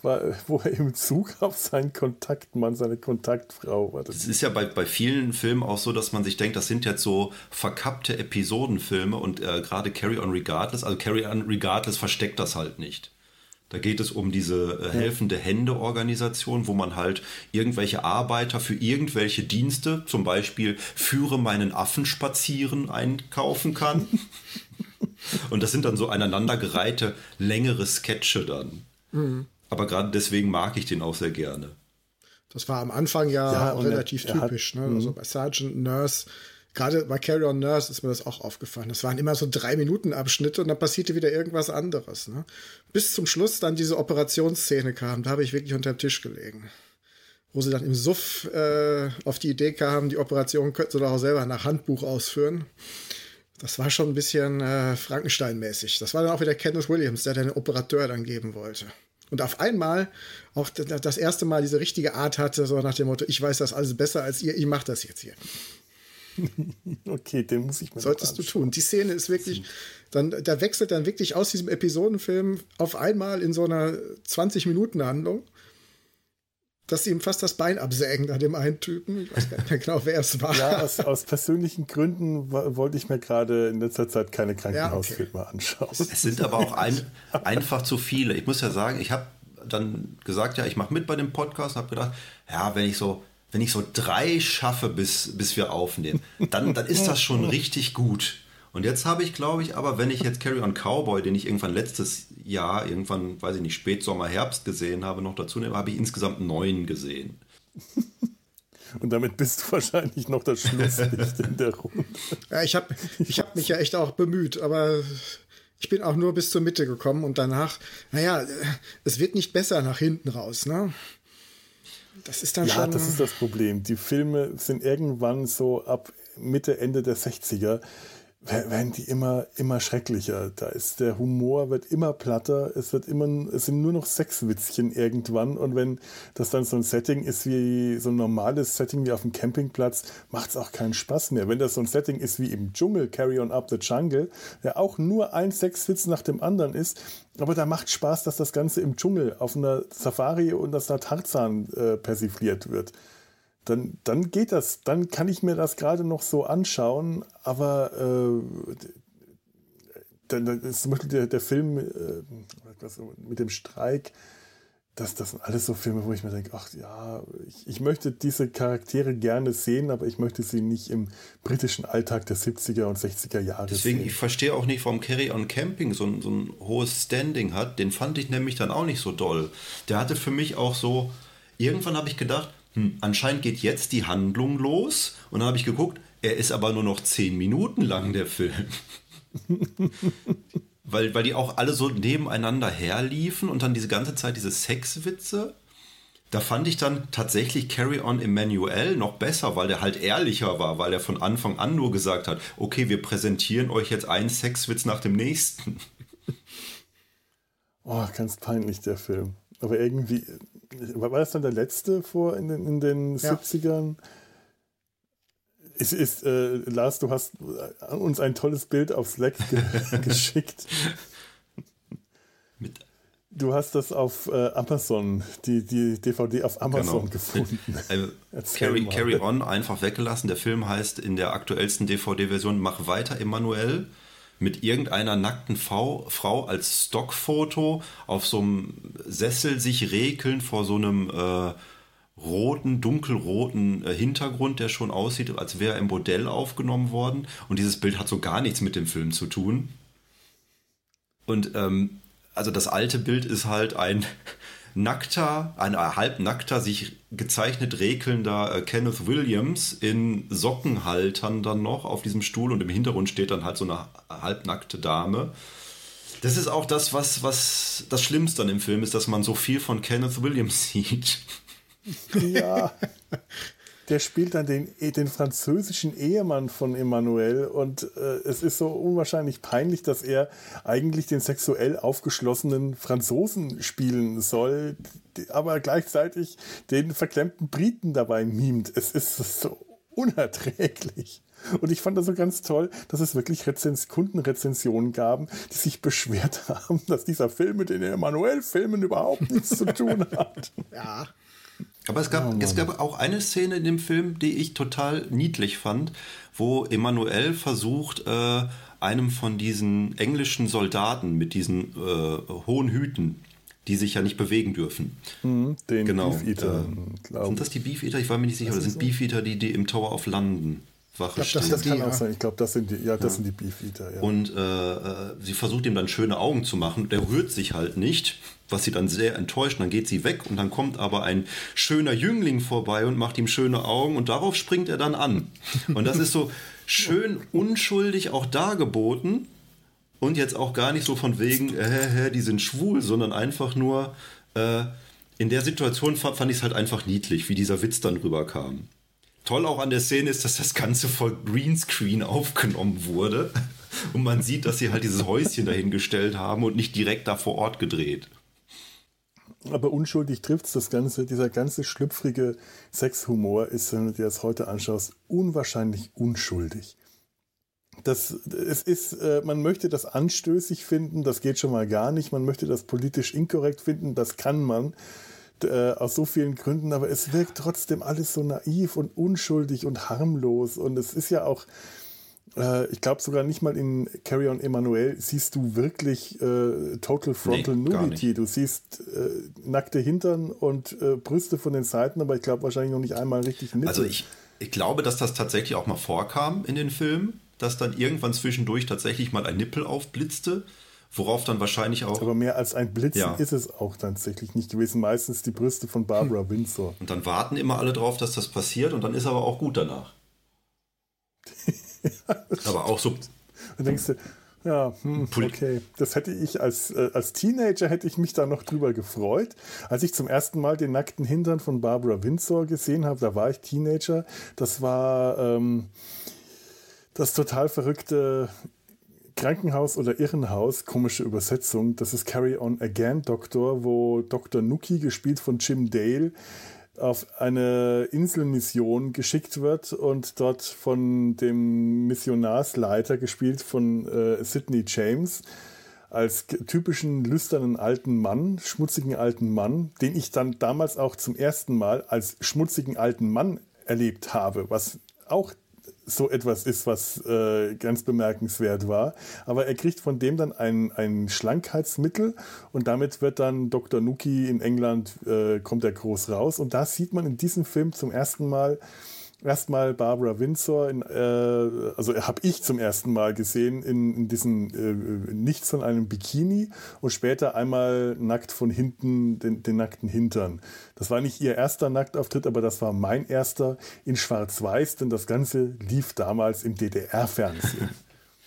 wo er im Zug auf seinen Kontaktmann, seine Kontaktfrau war. Das ist ja bei, bei vielen Filmen auch so, dass man sich denkt, das sind jetzt so verkappte Episodenfilme und äh, gerade Carry On Regardless, also Carry On Regardless versteckt das halt nicht. Da geht es um diese äh, helfende Hände-Organisation, wo man halt irgendwelche Arbeiter für irgendwelche Dienste, zum Beispiel führe meinen Affen spazieren, einkaufen kann. Und das sind dann so aneinandergereihte längere Sketche dann. Mhm. Aber gerade deswegen mag ich den auch sehr gerne. Das war am Anfang ja, ja relativ er, er typisch. Hat, ne? Also mhm. bei Sergeant Nurse, gerade bei Carry On Nurse ist mir das auch aufgefallen. Das waren immer so drei Minuten Abschnitte und dann passierte wieder irgendwas anderes. Ne? Bis zum Schluss dann diese Operationsszene kam, da habe ich wirklich unter dem Tisch gelegen. Wo sie dann im Suff äh, auf die Idee kamen, die Operation könnten sie doch auch selber nach Handbuch ausführen. Das war schon ein bisschen äh, Frankenstein-mäßig. Das war dann auch wieder Kenneth Williams, der den Operateur dann geben wollte. Und auf einmal auch das erste Mal diese richtige Art hatte, so nach dem Motto, ich weiß das alles besser als ihr, ich mache das jetzt hier. Okay, den muss ich mal Solltest du tun. Die Szene ist wirklich, dann, da wechselt dann wirklich aus diesem Episodenfilm auf einmal in so einer 20-Minuten-Handlung dass sie ihm fast das Bein absägen an dem einen Typen. Ich weiß gar nicht mehr genau, wer es war. Ja, aus, aus persönlichen Gründen wollte ich mir gerade in letzter Zeit keine Krankenhausfilme ja, okay. anschauen. Es sind aber auch ein, einfach zu viele. Ich muss ja sagen, ich habe dann gesagt, ja, ich mache mit bei dem Podcast und habe gedacht, ja, wenn ich so wenn ich so drei schaffe, bis, bis wir aufnehmen, dann, dann ist das schon richtig gut. Und jetzt habe ich, glaube ich, aber wenn ich jetzt Carry on Cowboy, den ich irgendwann letztes Jahr, irgendwann, weiß ich nicht, Spätsommer, Herbst gesehen habe, noch dazu nehme, habe ich insgesamt neun gesehen. Und damit bist du wahrscheinlich noch das Schlusslicht in der Runde. Ja, ich habe ich hab mich ja echt auch bemüht, aber ich bin auch nur bis zur Mitte gekommen und danach, naja, es wird nicht besser nach hinten raus, ne? Das ist dann ja, schon. Ja, das ist das Problem. Die Filme sind irgendwann so ab Mitte, Ende der 60er werden die immer, immer schrecklicher. Da ist der Humor wird immer platter, es wird immer, es sind nur noch Sexwitzchen irgendwann und wenn das dann so ein Setting ist wie so ein normales Setting wie auf dem Campingplatz, macht es auch keinen Spaß mehr. Wenn das so ein Setting ist wie im Dschungel, Carry on Up the Jungle, der auch nur ein Sexwitz nach dem anderen ist, aber da macht Spaß, dass das Ganze im Dschungel auf einer Safari und dass da Tarzan äh, persifliert wird dann, dann geht das. Dann kann ich mir das gerade noch so anschauen, aber äh, dann, ist zum Beispiel der, der Film äh, mit dem Streik, das, das sind alles so Filme, wo ich mir denke, ach ja, ich, ich möchte diese Charaktere gerne sehen, aber ich möchte sie nicht im britischen Alltag der 70er und 60er Jahre Deswegen, sehen. ich verstehe auch nicht, warum Carry on Camping so ein, so ein hohes Standing hat. Den fand ich nämlich dann auch nicht so doll. Der hatte für mich auch so, irgendwann habe ich gedacht, hm, anscheinend geht jetzt die Handlung los. Und dann habe ich geguckt, er ist aber nur noch zehn Minuten lang, der Film. weil, weil die auch alle so nebeneinander herliefen und dann diese ganze Zeit diese Sexwitze. Da fand ich dann tatsächlich Carry On Emmanuel noch besser, weil der halt ehrlicher war, weil er von Anfang an nur gesagt hat, okay, wir präsentieren euch jetzt einen Sexwitz nach dem nächsten. Oh, ganz peinlich, der Film. Aber irgendwie, war das dann der letzte vor in den, in den ja. 70ern? Es ist, äh, Lars, du hast uns ein tolles Bild auf Slack ge geschickt. Mit du hast das auf äh, Amazon, die, die DVD auf Amazon genau. gefunden. Äh, Carry, Carry On einfach weggelassen. Der Film heißt in der aktuellsten DVD-Version Mach weiter, Emanuel. Mit irgendeiner nackten Frau, als Stockfoto auf so einem Sessel sich rekeln vor so einem äh, roten, dunkelroten äh, Hintergrund, der schon aussieht, als wäre er im Modell aufgenommen worden. Und dieses Bild hat so gar nichts mit dem Film zu tun. Und ähm, also das alte Bild ist halt ein nackter, ein halbnackter, sich gezeichnet rekelnder äh, Kenneth Williams in Sockenhaltern dann noch auf diesem Stuhl und im Hintergrund steht dann halt so eine halbnackte Dame. Das ist auch das, was, was das Schlimmste an dem Film ist, dass man so viel von Kenneth Williams sieht. Ja. Der spielt dann den, den französischen Ehemann von Emmanuel und äh, es ist so unwahrscheinlich peinlich, dass er eigentlich den sexuell aufgeschlossenen Franzosen spielen soll, aber gleichzeitig den verklemmten Briten dabei mimt. Es ist so unerträglich. Und ich fand das so ganz toll, dass es wirklich Rezens Kundenrezensionen gab, die sich beschwert haben, dass dieser Film mit den Emanuel-Filmen überhaupt nichts zu tun hat. Ja. Aber es gab, oh es gab auch eine Szene in dem Film, die ich total niedlich fand, wo Emanuel versucht, äh, einem von diesen englischen Soldaten mit diesen äh, hohen Hüten, die sich ja nicht bewegen dürfen. Mhm, den genau, Beefeater. Äh, sind das die Beefeater? Ich war mir nicht sicher. Das sind so? Beefeater, die, die im Tower of London Wache ich glaub, das, das kann auch sein. Ich glaube, das sind die, ja, das ja. sind die Beefeater. Ja. Und äh, äh, sie versucht ihm dann schöne Augen zu machen. Der rührt sich halt nicht, was sie dann sehr enttäuscht. Dann geht sie weg und dann kommt aber ein schöner Jüngling vorbei und macht ihm schöne Augen und darauf springt er dann an. Und das ist so schön unschuldig auch dargeboten und jetzt auch gar nicht so von wegen, äh, die sind schwul, sondern einfach nur äh, in der Situation fand, fand ich es halt einfach niedlich, wie dieser Witz dann rüberkam toll auch an der Szene ist, dass das Ganze voll Greenscreen aufgenommen wurde. Und man sieht, dass sie halt dieses Häuschen dahingestellt haben und nicht direkt da vor Ort gedreht. Aber unschuldig trifft es das Ganze. Dieser ganze schlüpfrige Sexhumor ist, wenn du dir das heute anschaust, unwahrscheinlich unschuldig. Das, es ist, äh, man möchte das anstößig finden, das geht schon mal gar nicht. Man möchte das politisch inkorrekt finden, das kann man äh, aus so vielen Gründen, aber es wirkt trotzdem alles so naiv und unschuldig und harmlos. Und es ist ja auch, äh, ich glaube sogar nicht mal in Carry On Emanuel siehst du wirklich äh, Total Frontal nee, Nudity. Du siehst äh, nackte Hintern und äh, Brüste von den Seiten, aber ich glaube wahrscheinlich noch nicht einmal richtig Nippel. Also ich, ich glaube, dass das tatsächlich auch mal vorkam in den Filmen, dass dann irgendwann zwischendurch tatsächlich mal ein Nippel aufblitzte. Worauf dann wahrscheinlich auch. Aber mehr als ein Blitzen ja. ist es auch tatsächlich nicht gewesen. Meistens die Brüste von Barbara hm. Windsor. Und dann warten immer alle drauf, dass das passiert und dann ist aber auch gut danach. aber auch so. Dann denkst du, ja, hm, okay. Das hätte ich als, äh, als Teenager hätte ich mich da noch drüber gefreut. Als ich zum ersten Mal den nackten Hintern von Barbara Windsor gesehen habe, da war ich Teenager. Das war ähm, das total verrückte Krankenhaus oder Irrenhaus, komische Übersetzung. Das ist Carry On Again Doktor, wo Dr. Nuki, gespielt von Jim Dale, auf eine Inselmission geschickt wird und dort von dem Missionarsleiter, gespielt von äh, Sidney James, als typischen lüsternen alten Mann, schmutzigen alten Mann, den ich dann damals auch zum ersten Mal als schmutzigen alten Mann erlebt habe, was auch so etwas ist, was äh, ganz bemerkenswert war. Aber er kriegt von dem dann ein, ein Schlankheitsmittel und damit wird dann Dr. Nuki in England, äh, kommt er groß raus. Und da sieht man in diesem Film zum ersten Mal, erstmal Barbara Windsor, in, äh, also habe ich zum ersten Mal gesehen in, in diesem äh, Nichts von einem Bikini und später einmal nackt von hinten, den, den nackten Hintern. Das war nicht ihr erster Nacktauftritt, aber das war mein erster in Schwarz-Weiß, denn das Ganze lief damals im DDR-Fernsehen.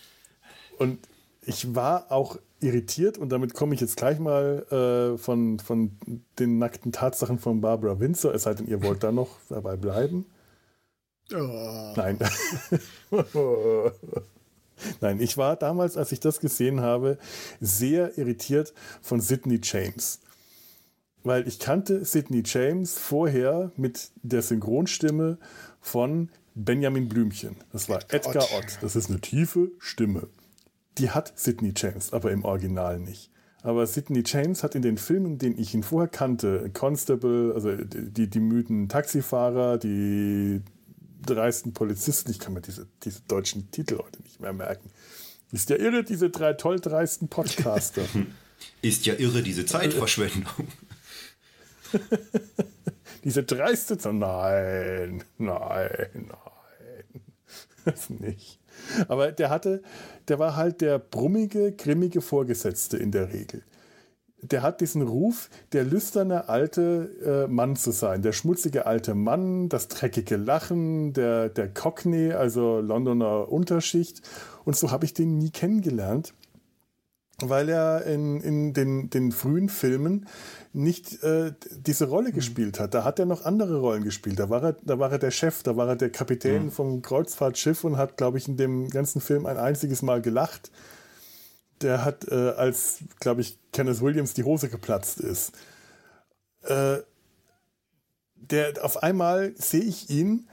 und ich war auch irritiert und damit komme ich jetzt gleich mal äh, von, von den nackten Tatsachen von Barbara Windsor, es sei denn, ihr wollt da noch dabei bleiben. Oh. Nein. Nein, ich war damals, als ich das gesehen habe, sehr irritiert von Sidney James. Weil ich kannte Sidney James vorher mit der Synchronstimme von Benjamin Blümchen. Das war Edgar, Edgar Ott. Das ist eine tiefe Stimme. Die hat Sidney James, aber im Original nicht. Aber Sidney James hat in den Filmen, den ich ihn vorher kannte, Constable, also die, die müden Taxifahrer, die dreisten Polizisten, ich kann mir diese, diese deutschen Titel heute nicht mehr merken. Ist ja irre, diese drei toll dreisten Podcaster. Ist ja irre, diese Zeitverschwendung. diese dreiste, nein, nein, nein, das nicht. Aber der hatte, der war halt der brummige, grimmige Vorgesetzte in der Regel der hat diesen Ruf, der lüsterne alte äh, Mann zu sein. Der schmutzige alte Mann, das dreckige Lachen, der, der Cockney, also Londoner Unterschicht. Und so habe ich den nie kennengelernt, weil er in, in den, den frühen Filmen nicht äh, diese Rolle mhm. gespielt hat. Da hat er noch andere Rollen gespielt. Da war er, da war er der Chef, da war er der Kapitän mhm. vom Kreuzfahrtschiff und hat, glaube ich, in dem ganzen Film ein einziges Mal gelacht der hat, äh, als, glaube ich, Kenneth Williams die Hose geplatzt ist. Äh, der, auf einmal sehe ich ihn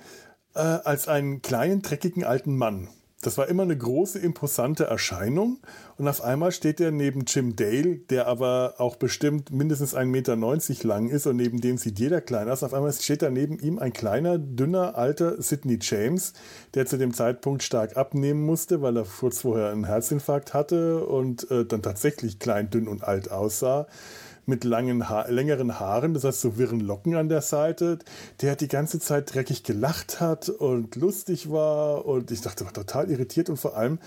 äh, als einen kleinen, dreckigen alten Mann. Das war immer eine große, imposante Erscheinung. Und auf einmal steht er neben Jim Dale, der aber auch bestimmt mindestens 1,90 Meter lang ist und neben dem sieht jeder kleiner aus. Auf einmal steht da neben ihm ein kleiner, dünner, alter Sidney James, der zu dem Zeitpunkt stark abnehmen musste, weil er kurz vorher einen Herzinfarkt hatte und äh, dann tatsächlich klein, dünn und alt aussah mit langen ha längeren Haaren, das heißt so wirren Locken an der Seite, der die ganze Zeit dreckig gelacht hat und lustig war und ich dachte, war total irritiert und vor allem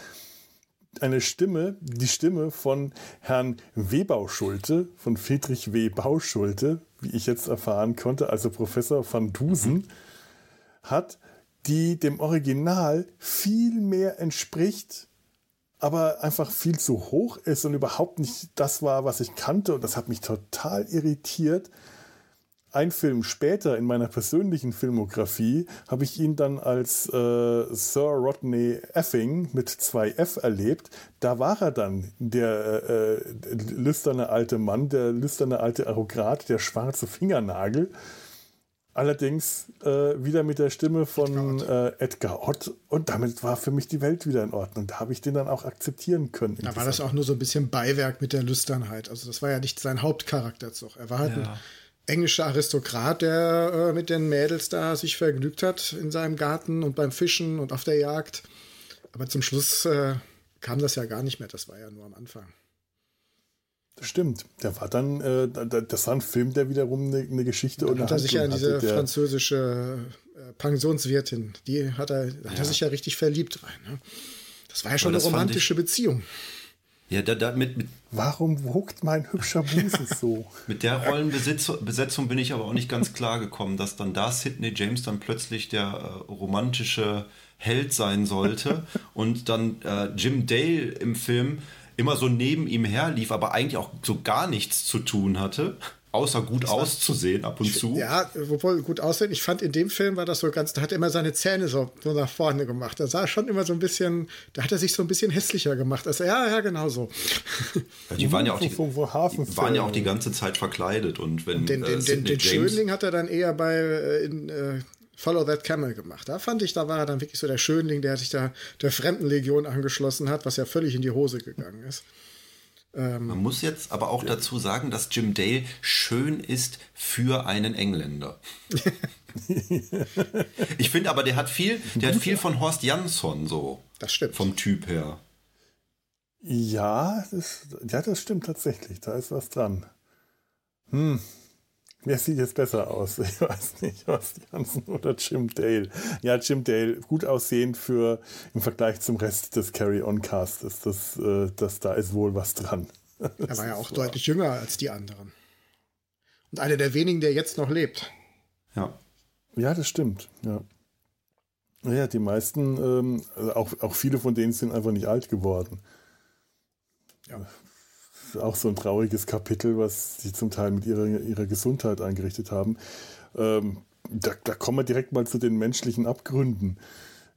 eine Stimme, die Stimme von Herrn Webau-Schulte, von Friedrich W. Bauschulte, wie ich jetzt erfahren konnte, also Professor van Dusen, hat, die dem Original viel mehr entspricht aber einfach viel zu hoch ist und überhaupt nicht das war, was ich kannte. Und das hat mich total irritiert. Ein Film später in meiner persönlichen Filmografie habe ich ihn dann als äh, Sir Rodney Effing mit zwei F erlebt. Da war er dann der äh, äh lüsterne alte Mann, der lüsterne alte Arrograt, der schwarze Fingernagel. Allerdings äh, wieder mit der Stimme von Edgar Ott. Äh, Edgar Ott. Und damit war für mich die Welt wieder in Ordnung. Da habe ich den dann auch akzeptieren können. Da war das auch nur so ein bisschen Beiwerk mit der Lüsternheit. Also das war ja nicht sein Hauptcharakterzug. Er war halt ja. ein englischer Aristokrat, der äh, mit den Mädels da sich vergnügt hat in seinem Garten und beim Fischen und auf der Jagd. Aber zum Schluss äh, kam das ja gar nicht mehr. Das war ja nur am Anfang. Stimmt, der war dann, äh, das war ein Film, der wiederum eine, eine Geschichte und hat er sich ja in diese hatte, französische äh, Pensionswirtin, die hat er, ja. hat er sich ja richtig verliebt rein. Ne? Das war ja schon eine romantische ich, Beziehung. Ja, da, da mit, mit Warum wuckt mein hübscher Busen so? mit der Rollenbesetzung bin ich aber auch nicht ganz klar gekommen, dass dann da Sidney James dann plötzlich der äh, romantische Held sein sollte und dann äh, Jim Dale im Film immer so neben ihm herlief, aber eigentlich auch so gar nichts zu tun hatte. Außer gut das auszusehen ab und zu. Ja, obwohl gut aussehen. Ich fand in dem Film war das so ganz, da hat er immer seine Zähne so, so nach vorne gemacht. Da sah schon immer so ein bisschen, da hat er sich so ein bisschen hässlicher gemacht. Also, ja, ja, genau so. Ja, die waren ja, auch die, waren ja auch die ganze Zeit verkleidet. Und wenn den, den, äh, den, den Schönling hat er dann eher bei äh, in, äh, Follow That Camel gemacht. Da fand ich, da war er dann wirklich so der Schönling, der sich da der Fremdenlegion angeschlossen hat, was ja völlig in die Hose gegangen ist. Ähm, Man muss jetzt aber auch dazu sagen, dass Jim Dale schön ist für einen Engländer. ich finde aber, der hat viel, der hat viel von Horst Jansson so. Das stimmt. Vom Typ her. Ja, das, ja, das stimmt tatsächlich. Da ist was dran. Hm. Wer sieht jetzt besser aus? Ich weiß nicht, Horst Janssen oder Jim Dale. Ja, Jim Dale, gut aussehend für im Vergleich zum Rest des Carry-On-Castes. Das, äh, das, da ist wohl was dran. Er war ja auch deutlich jünger als die anderen. Und einer der wenigen, der jetzt noch lebt. Ja. Ja, das stimmt. Ja. Naja, die meisten, ähm, also auch, auch viele von denen sind einfach nicht alt geworden. Ja. Auch so ein trauriges Kapitel, was sie zum Teil mit ihrer, ihrer Gesundheit eingerichtet haben. Ähm, da, da kommen wir direkt mal zu den menschlichen Abgründen.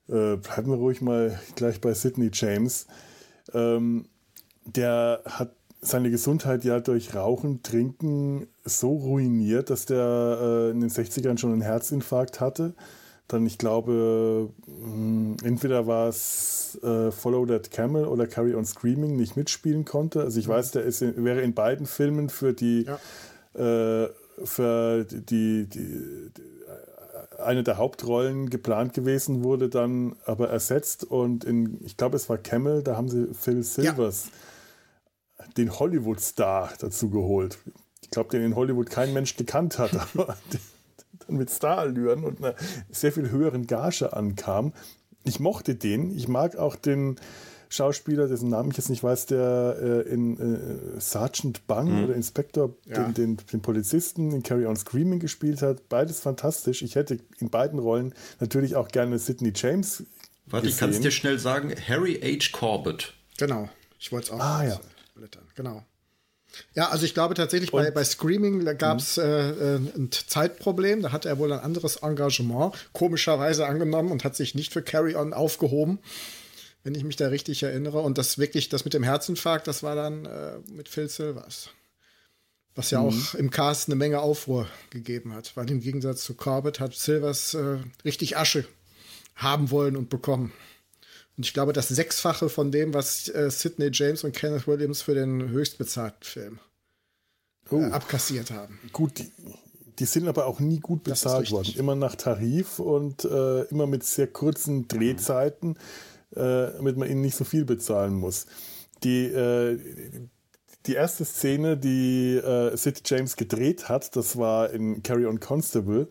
Äh, bleiben wir ruhig mal gleich bei Sidney James. Ähm, der hat seine Gesundheit ja durch Rauchen, Trinken so ruiniert, dass der äh, in den 60ern schon einen Herzinfarkt hatte. Dann, ich glaube, mh, hm, entweder war es äh, Follow That Camel oder Carry On Screaming nicht mitspielen konnte. Also ich mhm. weiß, der ist in, wäre in beiden Filmen für die, ja. äh, für die, die, die, eine der Hauptrollen geplant gewesen, wurde dann aber ersetzt und in, ich glaube, es war Camel, da haben sie Phil Silvers. Ja den Hollywood-Star dazu geholt. Ich glaube, den in Hollywood kein Mensch gekannt hat, aber dann mit Starallüren und einer sehr viel höheren Gage ankam. Ich mochte den. Ich mag auch den Schauspieler, dessen Namen ich jetzt nicht weiß, der äh, in äh, Sergeant Bang mhm. oder Inspektor ja. den, den, den, Polizisten in Carry On Screaming gespielt hat. Beides fantastisch. Ich hätte in beiden Rollen natürlich auch gerne Sidney James. Warte, ich kann es dir schnell sagen. Harry H. Corbett. Genau. Ich wollte es auch. Ah, ja. Blättern, genau. Ja, also ich glaube tatsächlich, bei, bei Screaming gab es äh, äh, ein Zeitproblem. Da hat er wohl ein anderes Engagement komischerweise angenommen und hat sich nicht für Carry On aufgehoben, wenn ich mich da richtig erinnere. Und das wirklich, das mit dem Herzinfarkt, das war dann äh, mit Phil Silvers. Was ja mhm. auch im Cast eine Menge Aufruhr gegeben hat, weil im Gegensatz zu Corbett hat Silvers äh, richtig Asche haben wollen und bekommen. Und ich glaube, das Sechsfache von dem, was äh, Sidney James und Kenneth Williams für den höchstbezahlten Film äh, oh. abkassiert haben. Gut, die, die, sind aber auch nie gut bezahlt worden. Immer nach Tarif und äh, immer mit sehr kurzen Drehzeiten, mhm. damit man ihnen nicht so viel bezahlen muss. Die, äh, die erste Szene, die äh, Sid James gedreht hat, das war in Carry On Constable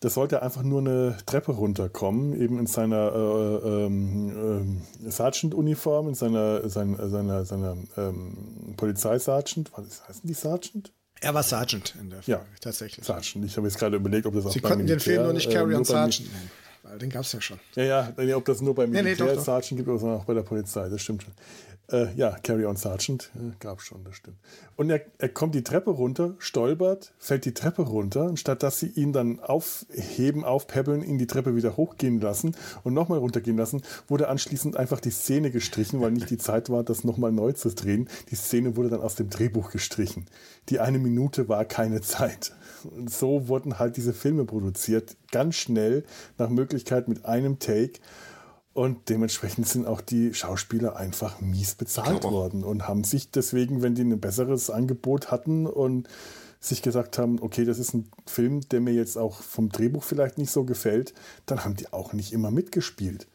das sollte einfach nur eine Treppe runterkommen, eben in seiner äh, ähm, äh, Sergeant-Uniform, in seiner, seiner, seiner, seiner ähm, Polizeisergeant. Was heißen die Sergeant? Er war Sergeant in der Folge, ja, tatsächlich. Sergeant. Ich habe jetzt gerade überlegt, ob das auch Sie konnten Militär, den Film nur nicht Carry äh, on Sergeant nennen, weil den gab es ja schon. Ja, ja, ob das nur beim Militär nee, nee, doch, Sergeant gibt oder auch bei der Polizei, das stimmt schon. Äh, ja, Carry On Sergeant äh, gab schon, das stimmt. Und er, er kommt die Treppe runter, stolpert, fällt die Treppe runter, und statt dass sie ihn dann aufheben, aufpäppeln, ihn die Treppe wieder hochgehen lassen und nochmal runtergehen lassen, wurde anschließend einfach die Szene gestrichen, weil nicht die Zeit war, das nochmal neu zu drehen. Die Szene wurde dann aus dem Drehbuch gestrichen. Die eine Minute war keine Zeit. Und so wurden halt diese Filme produziert, ganz schnell, nach Möglichkeit mit einem Take. Und dementsprechend sind auch die Schauspieler einfach mies bezahlt worden und haben sich deswegen, wenn die ein besseres Angebot hatten und sich gesagt haben, okay, das ist ein Film, der mir jetzt auch vom Drehbuch vielleicht nicht so gefällt, dann haben die auch nicht immer mitgespielt.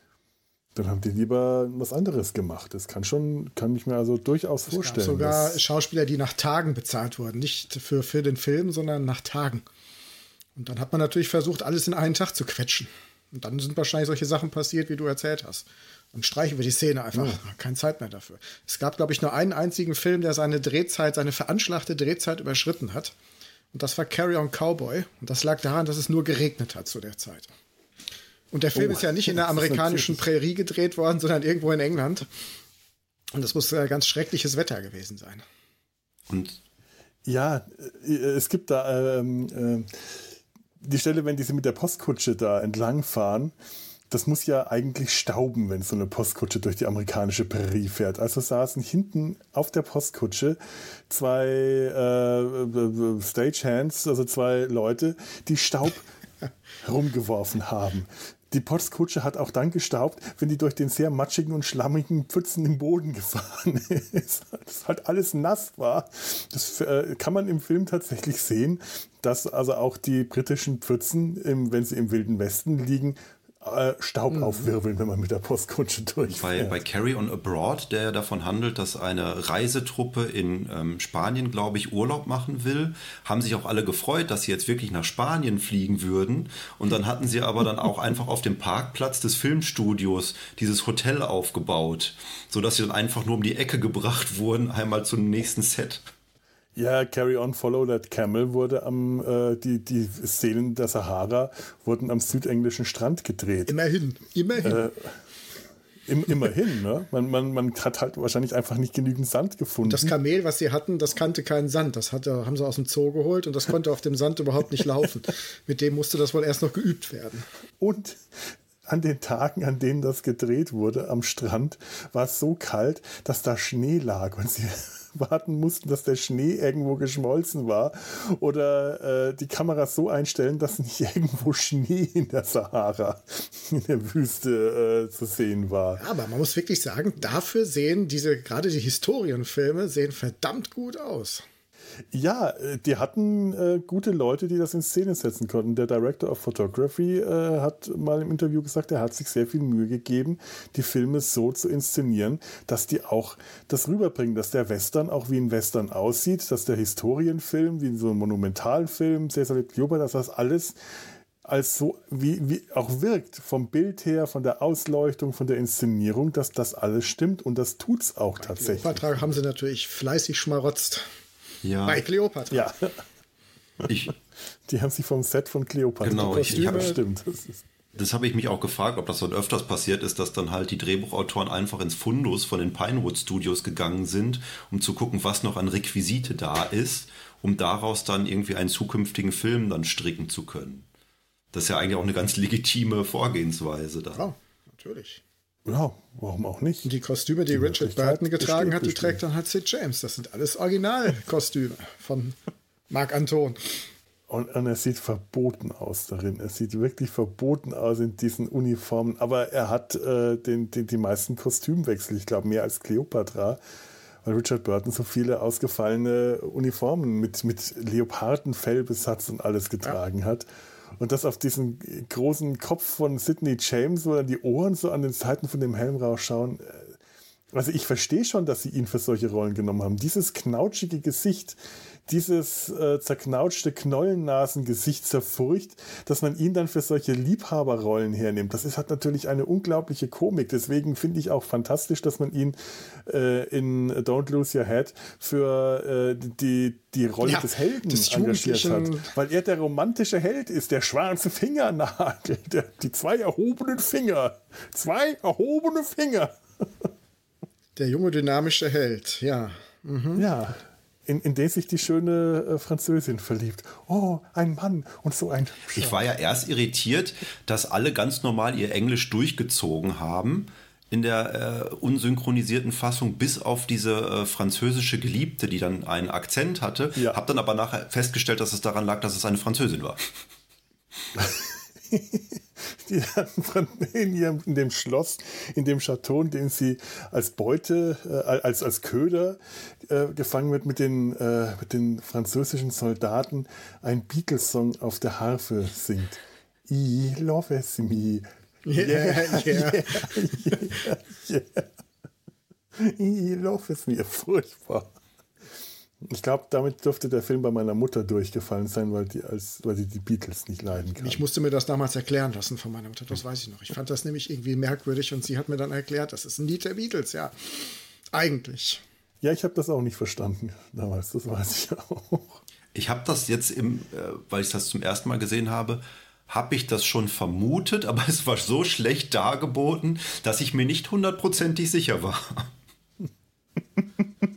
Dann haben die lieber was anderes gemacht. Das kann schon, kann ich mir also durchaus es vorstellen. Gab sogar Schauspieler, die nach Tagen bezahlt wurden. Nicht für, für den Film, sondern nach Tagen. Und dann hat man natürlich versucht, alles in einen Tag zu quetschen. Und dann sind wahrscheinlich solche Sachen passiert, wie du erzählt hast. Dann streichen wir die Szene einfach. Ja. Keine Zeit mehr dafür. Es gab, glaube ich, nur einen einzigen Film, der seine Drehzeit, seine veranschlagte Drehzeit überschritten hat. Und das war Carry On Cowboy. Und das lag daran, dass es nur geregnet hat zu der Zeit. Und der Film oh, ist ja nicht in der amerikanischen Prärie gedreht worden, sondern irgendwo in England. Und das muss ja ganz schreckliches Wetter gewesen sein. Und ja, äh, es gibt da ähm, äh, die Stelle, wenn die sie mit der Postkutsche da entlangfahren, das muss ja eigentlich stauben, wenn so eine Postkutsche durch die amerikanische Prärie fährt. Also saßen hinten auf der Postkutsche zwei äh, Stagehands, also zwei Leute, die Staub herumgeworfen haben. Die Postkutsche hat auch dann gestaubt, wenn die durch den sehr matschigen und schlammigen Pfützen im Boden gefahren ist. Das halt alles nass war. Das äh, kann man im Film tatsächlich sehen, dass also auch die britischen Pfützen, wenn sie im Wilden Westen liegen, äh, Staub mhm. aufwirbeln, wenn man mit der Postkutsche durchfährt. Bei, bei Carry on Abroad, der davon handelt, dass eine Reisetruppe in ähm, Spanien, glaube ich, Urlaub machen will, haben sich auch alle gefreut, dass sie jetzt wirklich nach Spanien fliegen würden. Und dann hatten sie aber dann auch einfach auf dem Parkplatz des Filmstudios dieses Hotel aufgebaut, sodass sie dann einfach nur um die Ecke gebracht wurden, einmal zum nächsten Set. Ja, Carry On Follow That Camel wurde am, äh, die, die Szenen der Sahara wurden am südenglischen Strand gedreht. Immerhin, immerhin. Äh, im, immerhin, ne? Man, man, man hat halt wahrscheinlich einfach nicht genügend Sand gefunden. Das Kamel, was sie hatten, das kannte keinen Sand. Das hatte, haben sie aus dem Zoo geholt und das konnte auf dem Sand überhaupt nicht laufen. Mit dem musste das wohl erst noch geübt werden. Und an den Tagen, an denen das gedreht wurde am Strand, war es so kalt, dass da Schnee lag und sie warten mussten, dass der Schnee irgendwo geschmolzen war oder äh, die Kameras so einstellen, dass nicht irgendwo Schnee in der Sahara, in der Wüste äh, zu sehen war. Ja, aber man muss wirklich sagen, dafür sehen diese, gerade die Historienfilme, sehen verdammt gut aus. Ja, äh, die hatten äh, gute Leute, die das in Szene setzen konnten. Der Director of Photography äh, hat mal im Interview gesagt, er hat sich sehr viel Mühe gegeben, die Filme so zu inszenieren, dass die auch das rüberbringen, dass der Western auch wie ein Western aussieht, dass der Historienfilm wie so ein Monumentalfilm, Cesar Kleber, dass das alles als so wie, wie auch wirkt vom Bild her, von der Ausleuchtung, von der Inszenierung, dass das alles stimmt und das tut's auch tatsächlich. Kleopatra haben sie natürlich fleißig schmarotzt. Ja. Bei Cleopatra. Ja. Ich, die haben sich vom Set von Cleopatra. Genau, ich, ich hab, stimmt. Das, das habe ich mich auch gefragt, ob das dann öfters passiert ist, dass dann halt die Drehbuchautoren einfach ins Fundus von den Pinewood Studios gegangen sind, um zu gucken, was noch an Requisite da ist, um daraus dann irgendwie einen zukünftigen Film dann stricken zu können. Das ist ja eigentlich auch eine ganz legitime Vorgehensweise da. Ja, natürlich. Ja, warum auch nicht? Die Kostüme, die, die Richard Burton getragen hat, die trägt dann halt Sid James. Das sind alles Originalkostüme von Marc Anton. Und, und er sieht verboten aus darin. Er sieht wirklich verboten aus in diesen Uniformen. Aber er hat äh, den, den, die meisten Kostümwechsel. Ich glaube, mehr als Cleopatra. Weil Richard Burton so viele ausgefallene Uniformen mit, mit Leopardenfellbesatz und alles getragen ja. hat. Und das auf diesen großen Kopf von Sidney James, wo dann die Ohren so an den Seiten von dem Helm rausschauen. Also ich verstehe schon, dass sie ihn für solche Rollen genommen haben. Dieses knautschige Gesicht, dieses äh, zerknautschte Knollennasengesicht zerfurcht, dass man ihn dann für solche Liebhaberrollen hernimmt. Das ist halt natürlich eine unglaubliche Komik. Deswegen finde ich auch fantastisch, dass man ihn äh, in Don't Lose Your Head für äh, die, die Rolle ja, des Helden engagiert hat. Weil er der romantische Held ist, der schwarze Fingernagel, der, die zwei erhobenen Finger. Zwei erhobene Finger. Der junge dynamische Held, ja. Mhm. Ja in, in den sich die schöne äh, Französin verliebt. Oh, ein Mann und so ein. Ich war ja erst irritiert, dass alle ganz normal ihr Englisch durchgezogen haben in der äh, unsynchronisierten Fassung, bis auf diese äh, französische Geliebte, die dann einen Akzent hatte. Ja. Hab dann aber nachher festgestellt, dass es daran lag, dass es eine Französin war. die dann in, ihrem, in dem Schloss, in dem Chateau, in dem sie als Beute, äh, als, als Köder äh, gefangen wird, mit den, äh, mit den französischen Soldaten ein Beatles-Song auf der Harfe singt. I love es me. Yeah, yeah, yeah, yeah, yeah. I love es me. Furchtbar. Ich glaube, damit dürfte der Film bei meiner Mutter durchgefallen sein, weil die, als, weil die die Beatles nicht leiden kann. Ich musste mir das damals erklären lassen von meiner Mutter, das weiß ich noch. Ich fand das nämlich irgendwie merkwürdig und sie hat mir dann erklärt, das ist ein Lied der Beatles, ja. Eigentlich. Ja, ich habe das auch nicht verstanden damals, das weiß ich auch. Ich habe das jetzt, im, äh, weil ich das zum ersten Mal gesehen habe, habe ich das schon vermutet, aber es war so schlecht dargeboten, dass ich mir nicht hundertprozentig sicher war.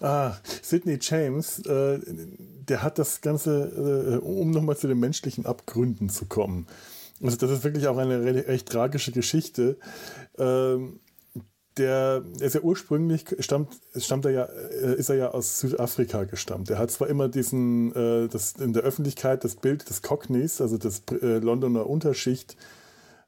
Ah, Sidney James, äh, der hat das Ganze, äh, um nochmal zu den menschlichen Abgründen zu kommen. Also das ist wirklich auch eine recht tragische Geschichte. Ähm, der ist ja ursprünglich stammt, stammt er ja, äh, ist er ja aus Südafrika gestammt. Er hat zwar immer diesen, äh, das in der Öffentlichkeit das Bild des Cockneys, also des äh, Londoner Unterschicht,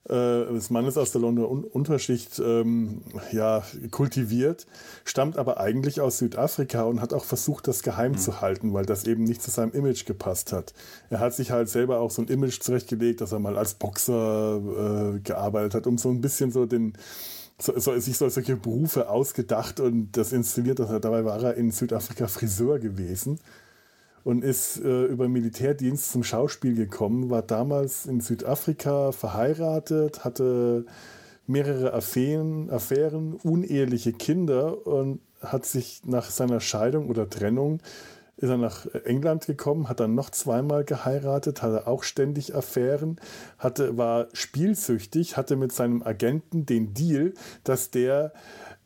des Mannes aus der Londoner Unterschicht ähm, ja, kultiviert, stammt aber eigentlich aus Südafrika und hat auch versucht, das geheim mhm. zu halten, weil das eben nicht zu seinem Image gepasst hat. Er hat sich halt selber auch so ein Image zurechtgelegt, dass er mal als Boxer äh, gearbeitet hat, um so ein bisschen so den so, so, sich solche Berufe ausgedacht und das inszeniert. Dabei war er in Südafrika Friseur gewesen und ist äh, über Militärdienst zum Schauspiel gekommen, war damals in Südafrika verheiratet, hatte mehrere Affären, Affären, uneheliche Kinder und hat sich nach seiner Scheidung oder Trennung ist er nach England gekommen, hat dann noch zweimal geheiratet, hatte auch ständig Affären, hatte, war spielsüchtig, hatte mit seinem Agenten den Deal, dass der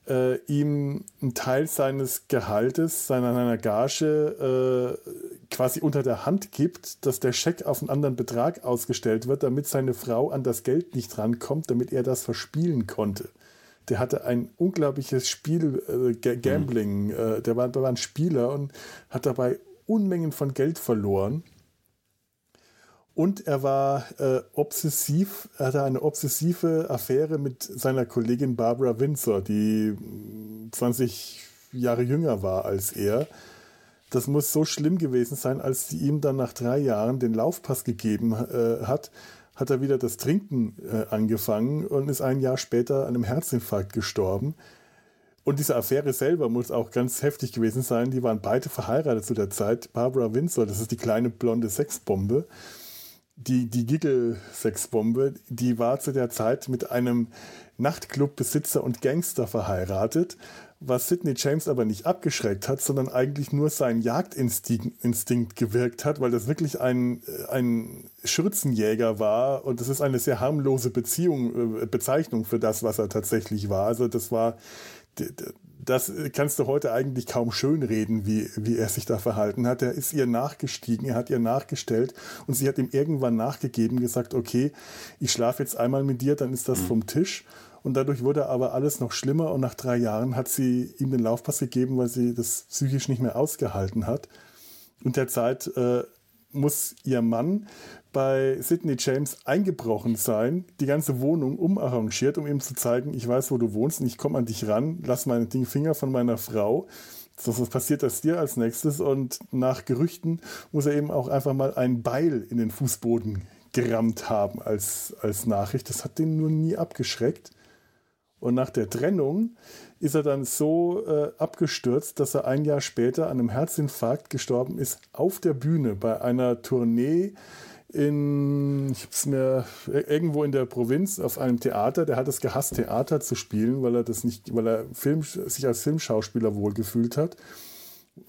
äh, ihm einen Teil seines Gehaltes, seiner, seiner Gage äh, quasi unter der Hand gibt, dass der Scheck auf einen anderen Betrag ausgestellt wird, damit seine Frau an das Geld nicht rankommt, damit er das verspielen konnte. Der hatte ein unglaubliches Spiel, äh, Gambling, mhm. äh, der, war, der war ein Spieler und hat dabei Unmengen von Geld verloren. Und er war äh, obsessiv, er hatte eine obsessive Affäre mit seiner Kollegin Barbara Windsor, die 20 Jahre jünger war als er. Das muss so schlimm gewesen sein, als sie ihm dann nach drei Jahren den Laufpass gegeben äh, hat, hat er wieder das Trinken äh, angefangen und ist ein Jahr später an einem Herzinfarkt gestorben. Und diese Affäre selber muss auch ganz heftig gewesen sein. Die waren beide verheiratet zu der Zeit. Barbara Windsor, das ist die kleine blonde Sexbombe die, die Giggle-Sexbombe, die war zu der Zeit mit einem Nachtclubbesitzer und Gangster verheiratet, was Sidney James aber nicht abgeschreckt hat, sondern eigentlich nur sein Jagdinstinkt gewirkt hat, weil das wirklich ein, ein Schürzenjäger war und das ist eine sehr harmlose Beziehung, äh, Bezeichnung für das, was er tatsächlich war. Also das war das kannst du heute eigentlich kaum schönreden, wie, wie er sich da verhalten hat. Er ist ihr nachgestiegen, er hat ihr nachgestellt und sie hat ihm irgendwann nachgegeben, gesagt, okay, ich schlafe jetzt einmal mit dir, dann ist das mhm. vom Tisch. Und dadurch wurde aber alles noch schlimmer und nach drei Jahren hat sie ihm den Laufpass gegeben, weil sie das psychisch nicht mehr ausgehalten hat. Und derzeit äh, muss ihr Mann bei Sidney James eingebrochen sein, die ganze Wohnung umarrangiert, um ihm zu zeigen, ich weiß, wo du wohnst und ich komme an dich ran, lass meine Finger von meiner Frau. Was passiert das dir als nächstes? Und nach Gerüchten muss er eben auch einfach mal ein Beil in den Fußboden gerammt haben als, als Nachricht. Das hat den nur nie abgeschreckt. Und nach der Trennung ist er dann so äh, abgestürzt, dass er ein Jahr später an einem Herzinfarkt gestorben ist auf der Bühne bei einer Tournee in, ich hab's mir irgendwo in der Provinz auf einem Theater, der hat es gehasst, Theater zu spielen, weil er das nicht, weil er Film, sich als Filmschauspieler wohlgefühlt hat.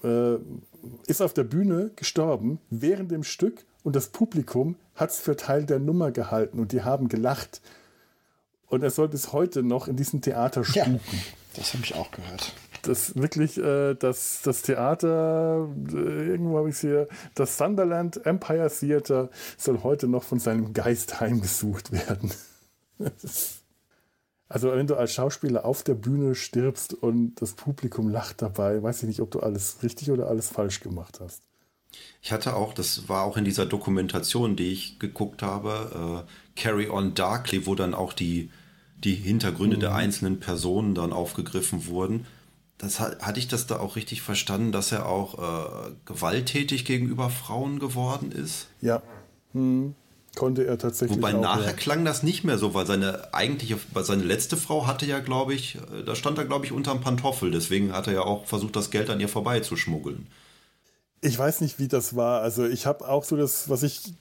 Äh, ist auf der Bühne gestorben während dem Stück und das Publikum hat es für Teil der Nummer gehalten und die haben gelacht. Und er soll bis heute noch in diesem Theater spuken. Ja, das habe ich auch gehört das wirklich äh, das, das Theater, äh, irgendwo habe ich es hier, das Sunderland Empire Theater soll heute noch von seinem Geist heimgesucht werden. also wenn du als Schauspieler auf der Bühne stirbst und das Publikum lacht dabei, weiß ich nicht, ob du alles richtig oder alles falsch gemacht hast. Ich hatte auch, das war auch in dieser Dokumentation, die ich geguckt habe, äh, Carry On Darkly, wo dann auch die, die Hintergründe mhm. der einzelnen Personen dann aufgegriffen wurden das hatte ich das da auch richtig verstanden, dass er auch äh, gewalttätig gegenüber Frauen geworden ist? Ja, hm. konnte er tatsächlich. Wobei auch, nachher ja. klang das nicht mehr so, weil seine eigentliche, weil seine letzte Frau hatte ja, glaube ich, äh, da stand er, glaube ich, unterm Pantoffel. Deswegen hat er ja auch versucht, das Geld an ihr vorbeizuschmuggeln. Ich weiß nicht, wie das war. Also ich habe auch so das, was ich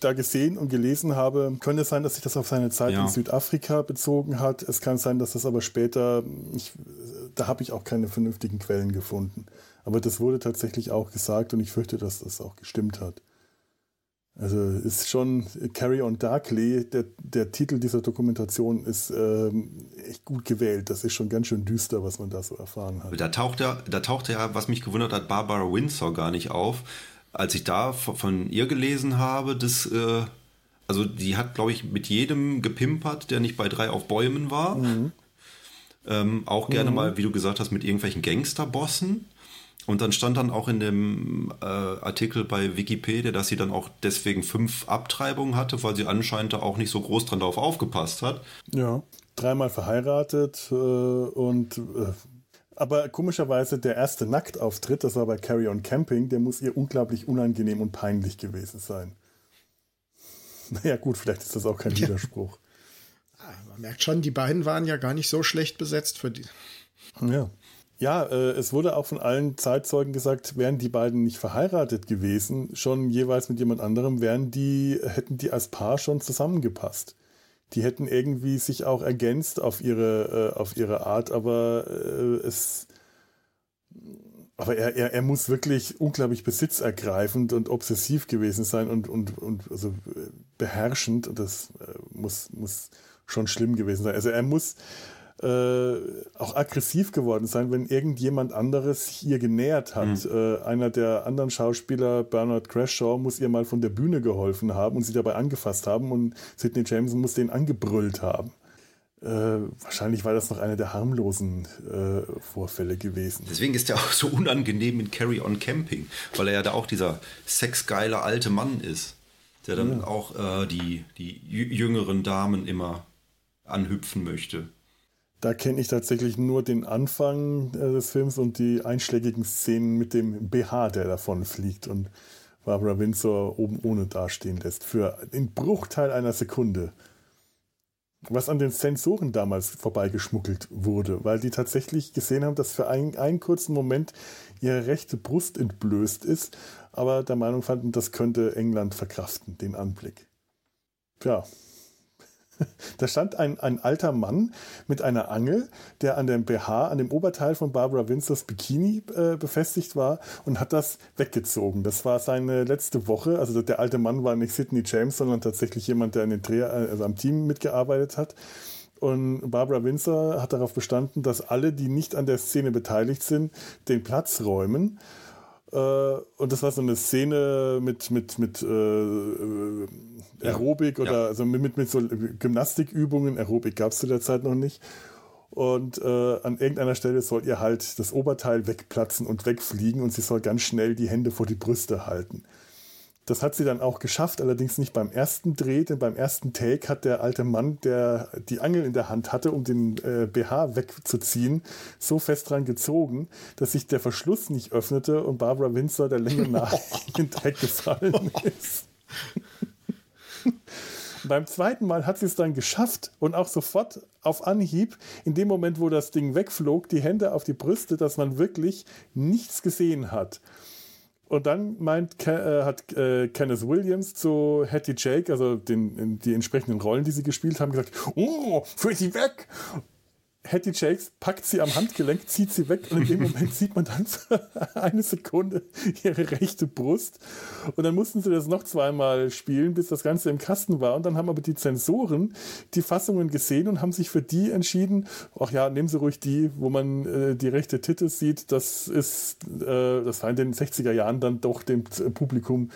da gesehen und gelesen habe, könnte sein, dass sich das auf seine Zeit ja. in Südafrika bezogen hat. Es kann sein, dass das aber später, ich, da habe ich auch keine vernünftigen Quellen gefunden. Aber das wurde tatsächlich auch gesagt und ich fürchte, dass das auch gestimmt hat. Also ist schon Carry on Darkly, der, der Titel dieser Dokumentation ist ähm, echt gut gewählt. Das ist schon ganz schön düster, was man da so erfahren hat. Da taucht ja, da taucht ja, was mich gewundert hat, Barbara Windsor gar nicht auf. Als ich da von ihr gelesen habe, das, äh, also die hat, glaube ich, mit jedem gepimpert, der nicht bei drei auf Bäumen war. Mhm. Ähm, auch gerne mhm. mal, wie du gesagt hast, mit irgendwelchen Gangsterbossen. Und dann stand dann auch in dem äh, Artikel bei Wikipedia, dass sie dann auch deswegen fünf Abtreibungen hatte, weil sie anscheinend auch nicht so groß dran darauf aufgepasst hat. Ja, dreimal verheiratet äh, und äh, aber komischerweise der erste Nacktauftritt, das war bei Carry On Camping, der muss ihr unglaublich unangenehm und peinlich gewesen sein. Naja gut, vielleicht ist das auch kein Widerspruch. Man merkt schon, die beiden waren ja gar nicht so schlecht besetzt für die. Ja. Ja, äh, es wurde auch von allen Zeitzeugen gesagt, wären die beiden nicht verheiratet gewesen, schon jeweils mit jemand anderem, wären die, hätten die als Paar schon zusammengepasst. Die hätten irgendwie sich auch ergänzt auf ihre, äh, auf ihre Art, aber äh, es, aber er, er, er muss wirklich unglaublich besitzergreifend und obsessiv gewesen sein und, und, und also beherrschend und das muss, muss schon schlimm gewesen sein. Also er muss, äh, auch aggressiv geworden sein, wenn irgendjemand anderes sich ihr genähert hat. Mhm. Äh, einer der anderen Schauspieler, Bernard Crashaw, muss ihr mal von der Bühne geholfen haben und sie dabei angefasst haben und Sidney Jameson muss den angebrüllt haben. Äh, wahrscheinlich war das noch einer der harmlosen äh, Vorfälle gewesen. Deswegen ist er auch so unangenehm in Carry On Camping, weil er ja da auch dieser sexgeile alte Mann ist, der dann ja. auch äh, die, die jüngeren Damen immer anhüpfen möchte. Da kenne ich tatsächlich nur den Anfang äh, des Films und die einschlägigen Szenen mit dem BH, der davon fliegt und Barbara Windsor oben ohne dastehen lässt. Für den Bruchteil einer Sekunde. Was an den Sensoren damals vorbeigeschmuggelt wurde, weil die tatsächlich gesehen haben, dass für einen, einen kurzen Moment ihre rechte Brust entblößt ist, aber der Meinung fanden, das könnte England verkraften, den Anblick. Ja, Da stand ein, ein alter Mann mit einer Angel, der an dem BH, an dem Oberteil von Barbara Windsors Bikini äh, befestigt war und hat das weggezogen. Das war seine letzte Woche. Also der alte Mann war nicht Sidney James, sondern tatsächlich jemand, der an den Dreh, also am Team mitgearbeitet hat. Und Barbara Windsor hat darauf bestanden, dass alle, die nicht an der Szene beteiligt sind, den Platz räumen. Äh, und das war so eine Szene mit, mit, mit äh, äh Aerobik ja. oder ja. also mit, mit so Gymnastikübungen. Aerobik gab es zu der Zeit noch nicht. Und äh, an irgendeiner Stelle soll ihr halt das Oberteil wegplatzen und wegfliegen und sie soll ganz schnell die Hände vor die Brüste halten. Das hat sie dann auch geschafft, allerdings nicht beim ersten Dreh, denn beim ersten Take hat der alte Mann, der die Angel in der Hand hatte, um den äh, BH wegzuziehen, so fest dran gezogen, dass sich der Verschluss nicht öffnete und Barbara Windsor der Länge nach in den Dreck gefallen ist. Beim zweiten Mal hat sie es dann geschafft und auch sofort auf Anhieb, in dem Moment, wo das Ding wegflog, die Hände auf die Brüste, dass man wirklich nichts gesehen hat. Und dann meint, äh, hat äh, Kenneth Williams zu Hattie Jake, also den, die entsprechenden Rollen, die sie gespielt haben, gesagt, oh, führ sie weg. Hattie Jakes packt sie am Handgelenk, zieht sie weg und in dem Moment sieht man dann eine Sekunde ihre rechte Brust. Und dann mussten sie das noch zweimal spielen, bis das Ganze im Kasten war. Und dann haben aber die Zensoren die Fassungen gesehen und haben sich für die entschieden, ach ja, nehmen Sie ruhig die, wo man äh, die rechte Titel sieht. Das ist, äh, das war in den 60er Jahren dann doch dem Publikum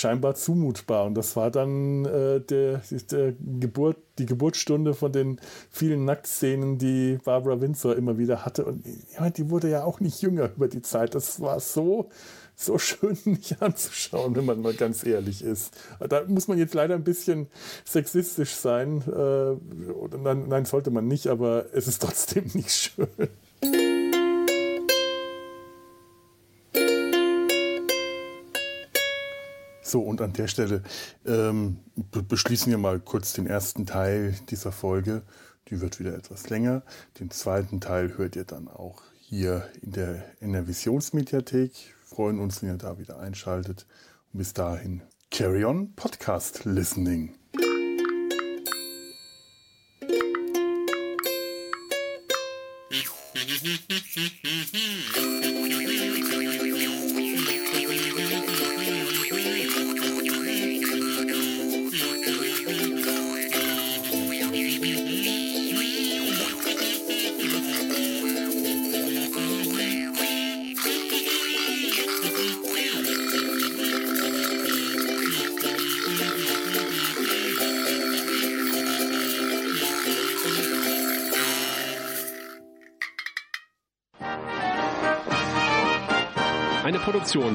scheinbar zumutbar. Und das war dann äh, der, der Geburt, die Geburtsstunde von den vielen Nacktszenen, die Barbara Windsor immer wieder hatte. Und ja, die wurde ja auch nicht jünger über die Zeit. Das war so, so schön nicht anzuschauen, wenn man mal ganz ehrlich ist. Da muss man jetzt leider ein bisschen sexistisch sein. Äh, nein, nein, sollte man nicht, aber es ist trotzdem nicht schön. So, und an der Stelle ähm, beschließen wir mal kurz den ersten Teil dieser Folge. Die wird wieder etwas länger. Den zweiten Teil hört ihr dann auch hier in der, in der Visionsmediathek. Freuen uns, wenn ihr da wieder einschaltet. Und bis dahin, carry on Podcast Listening. Mm-hmm.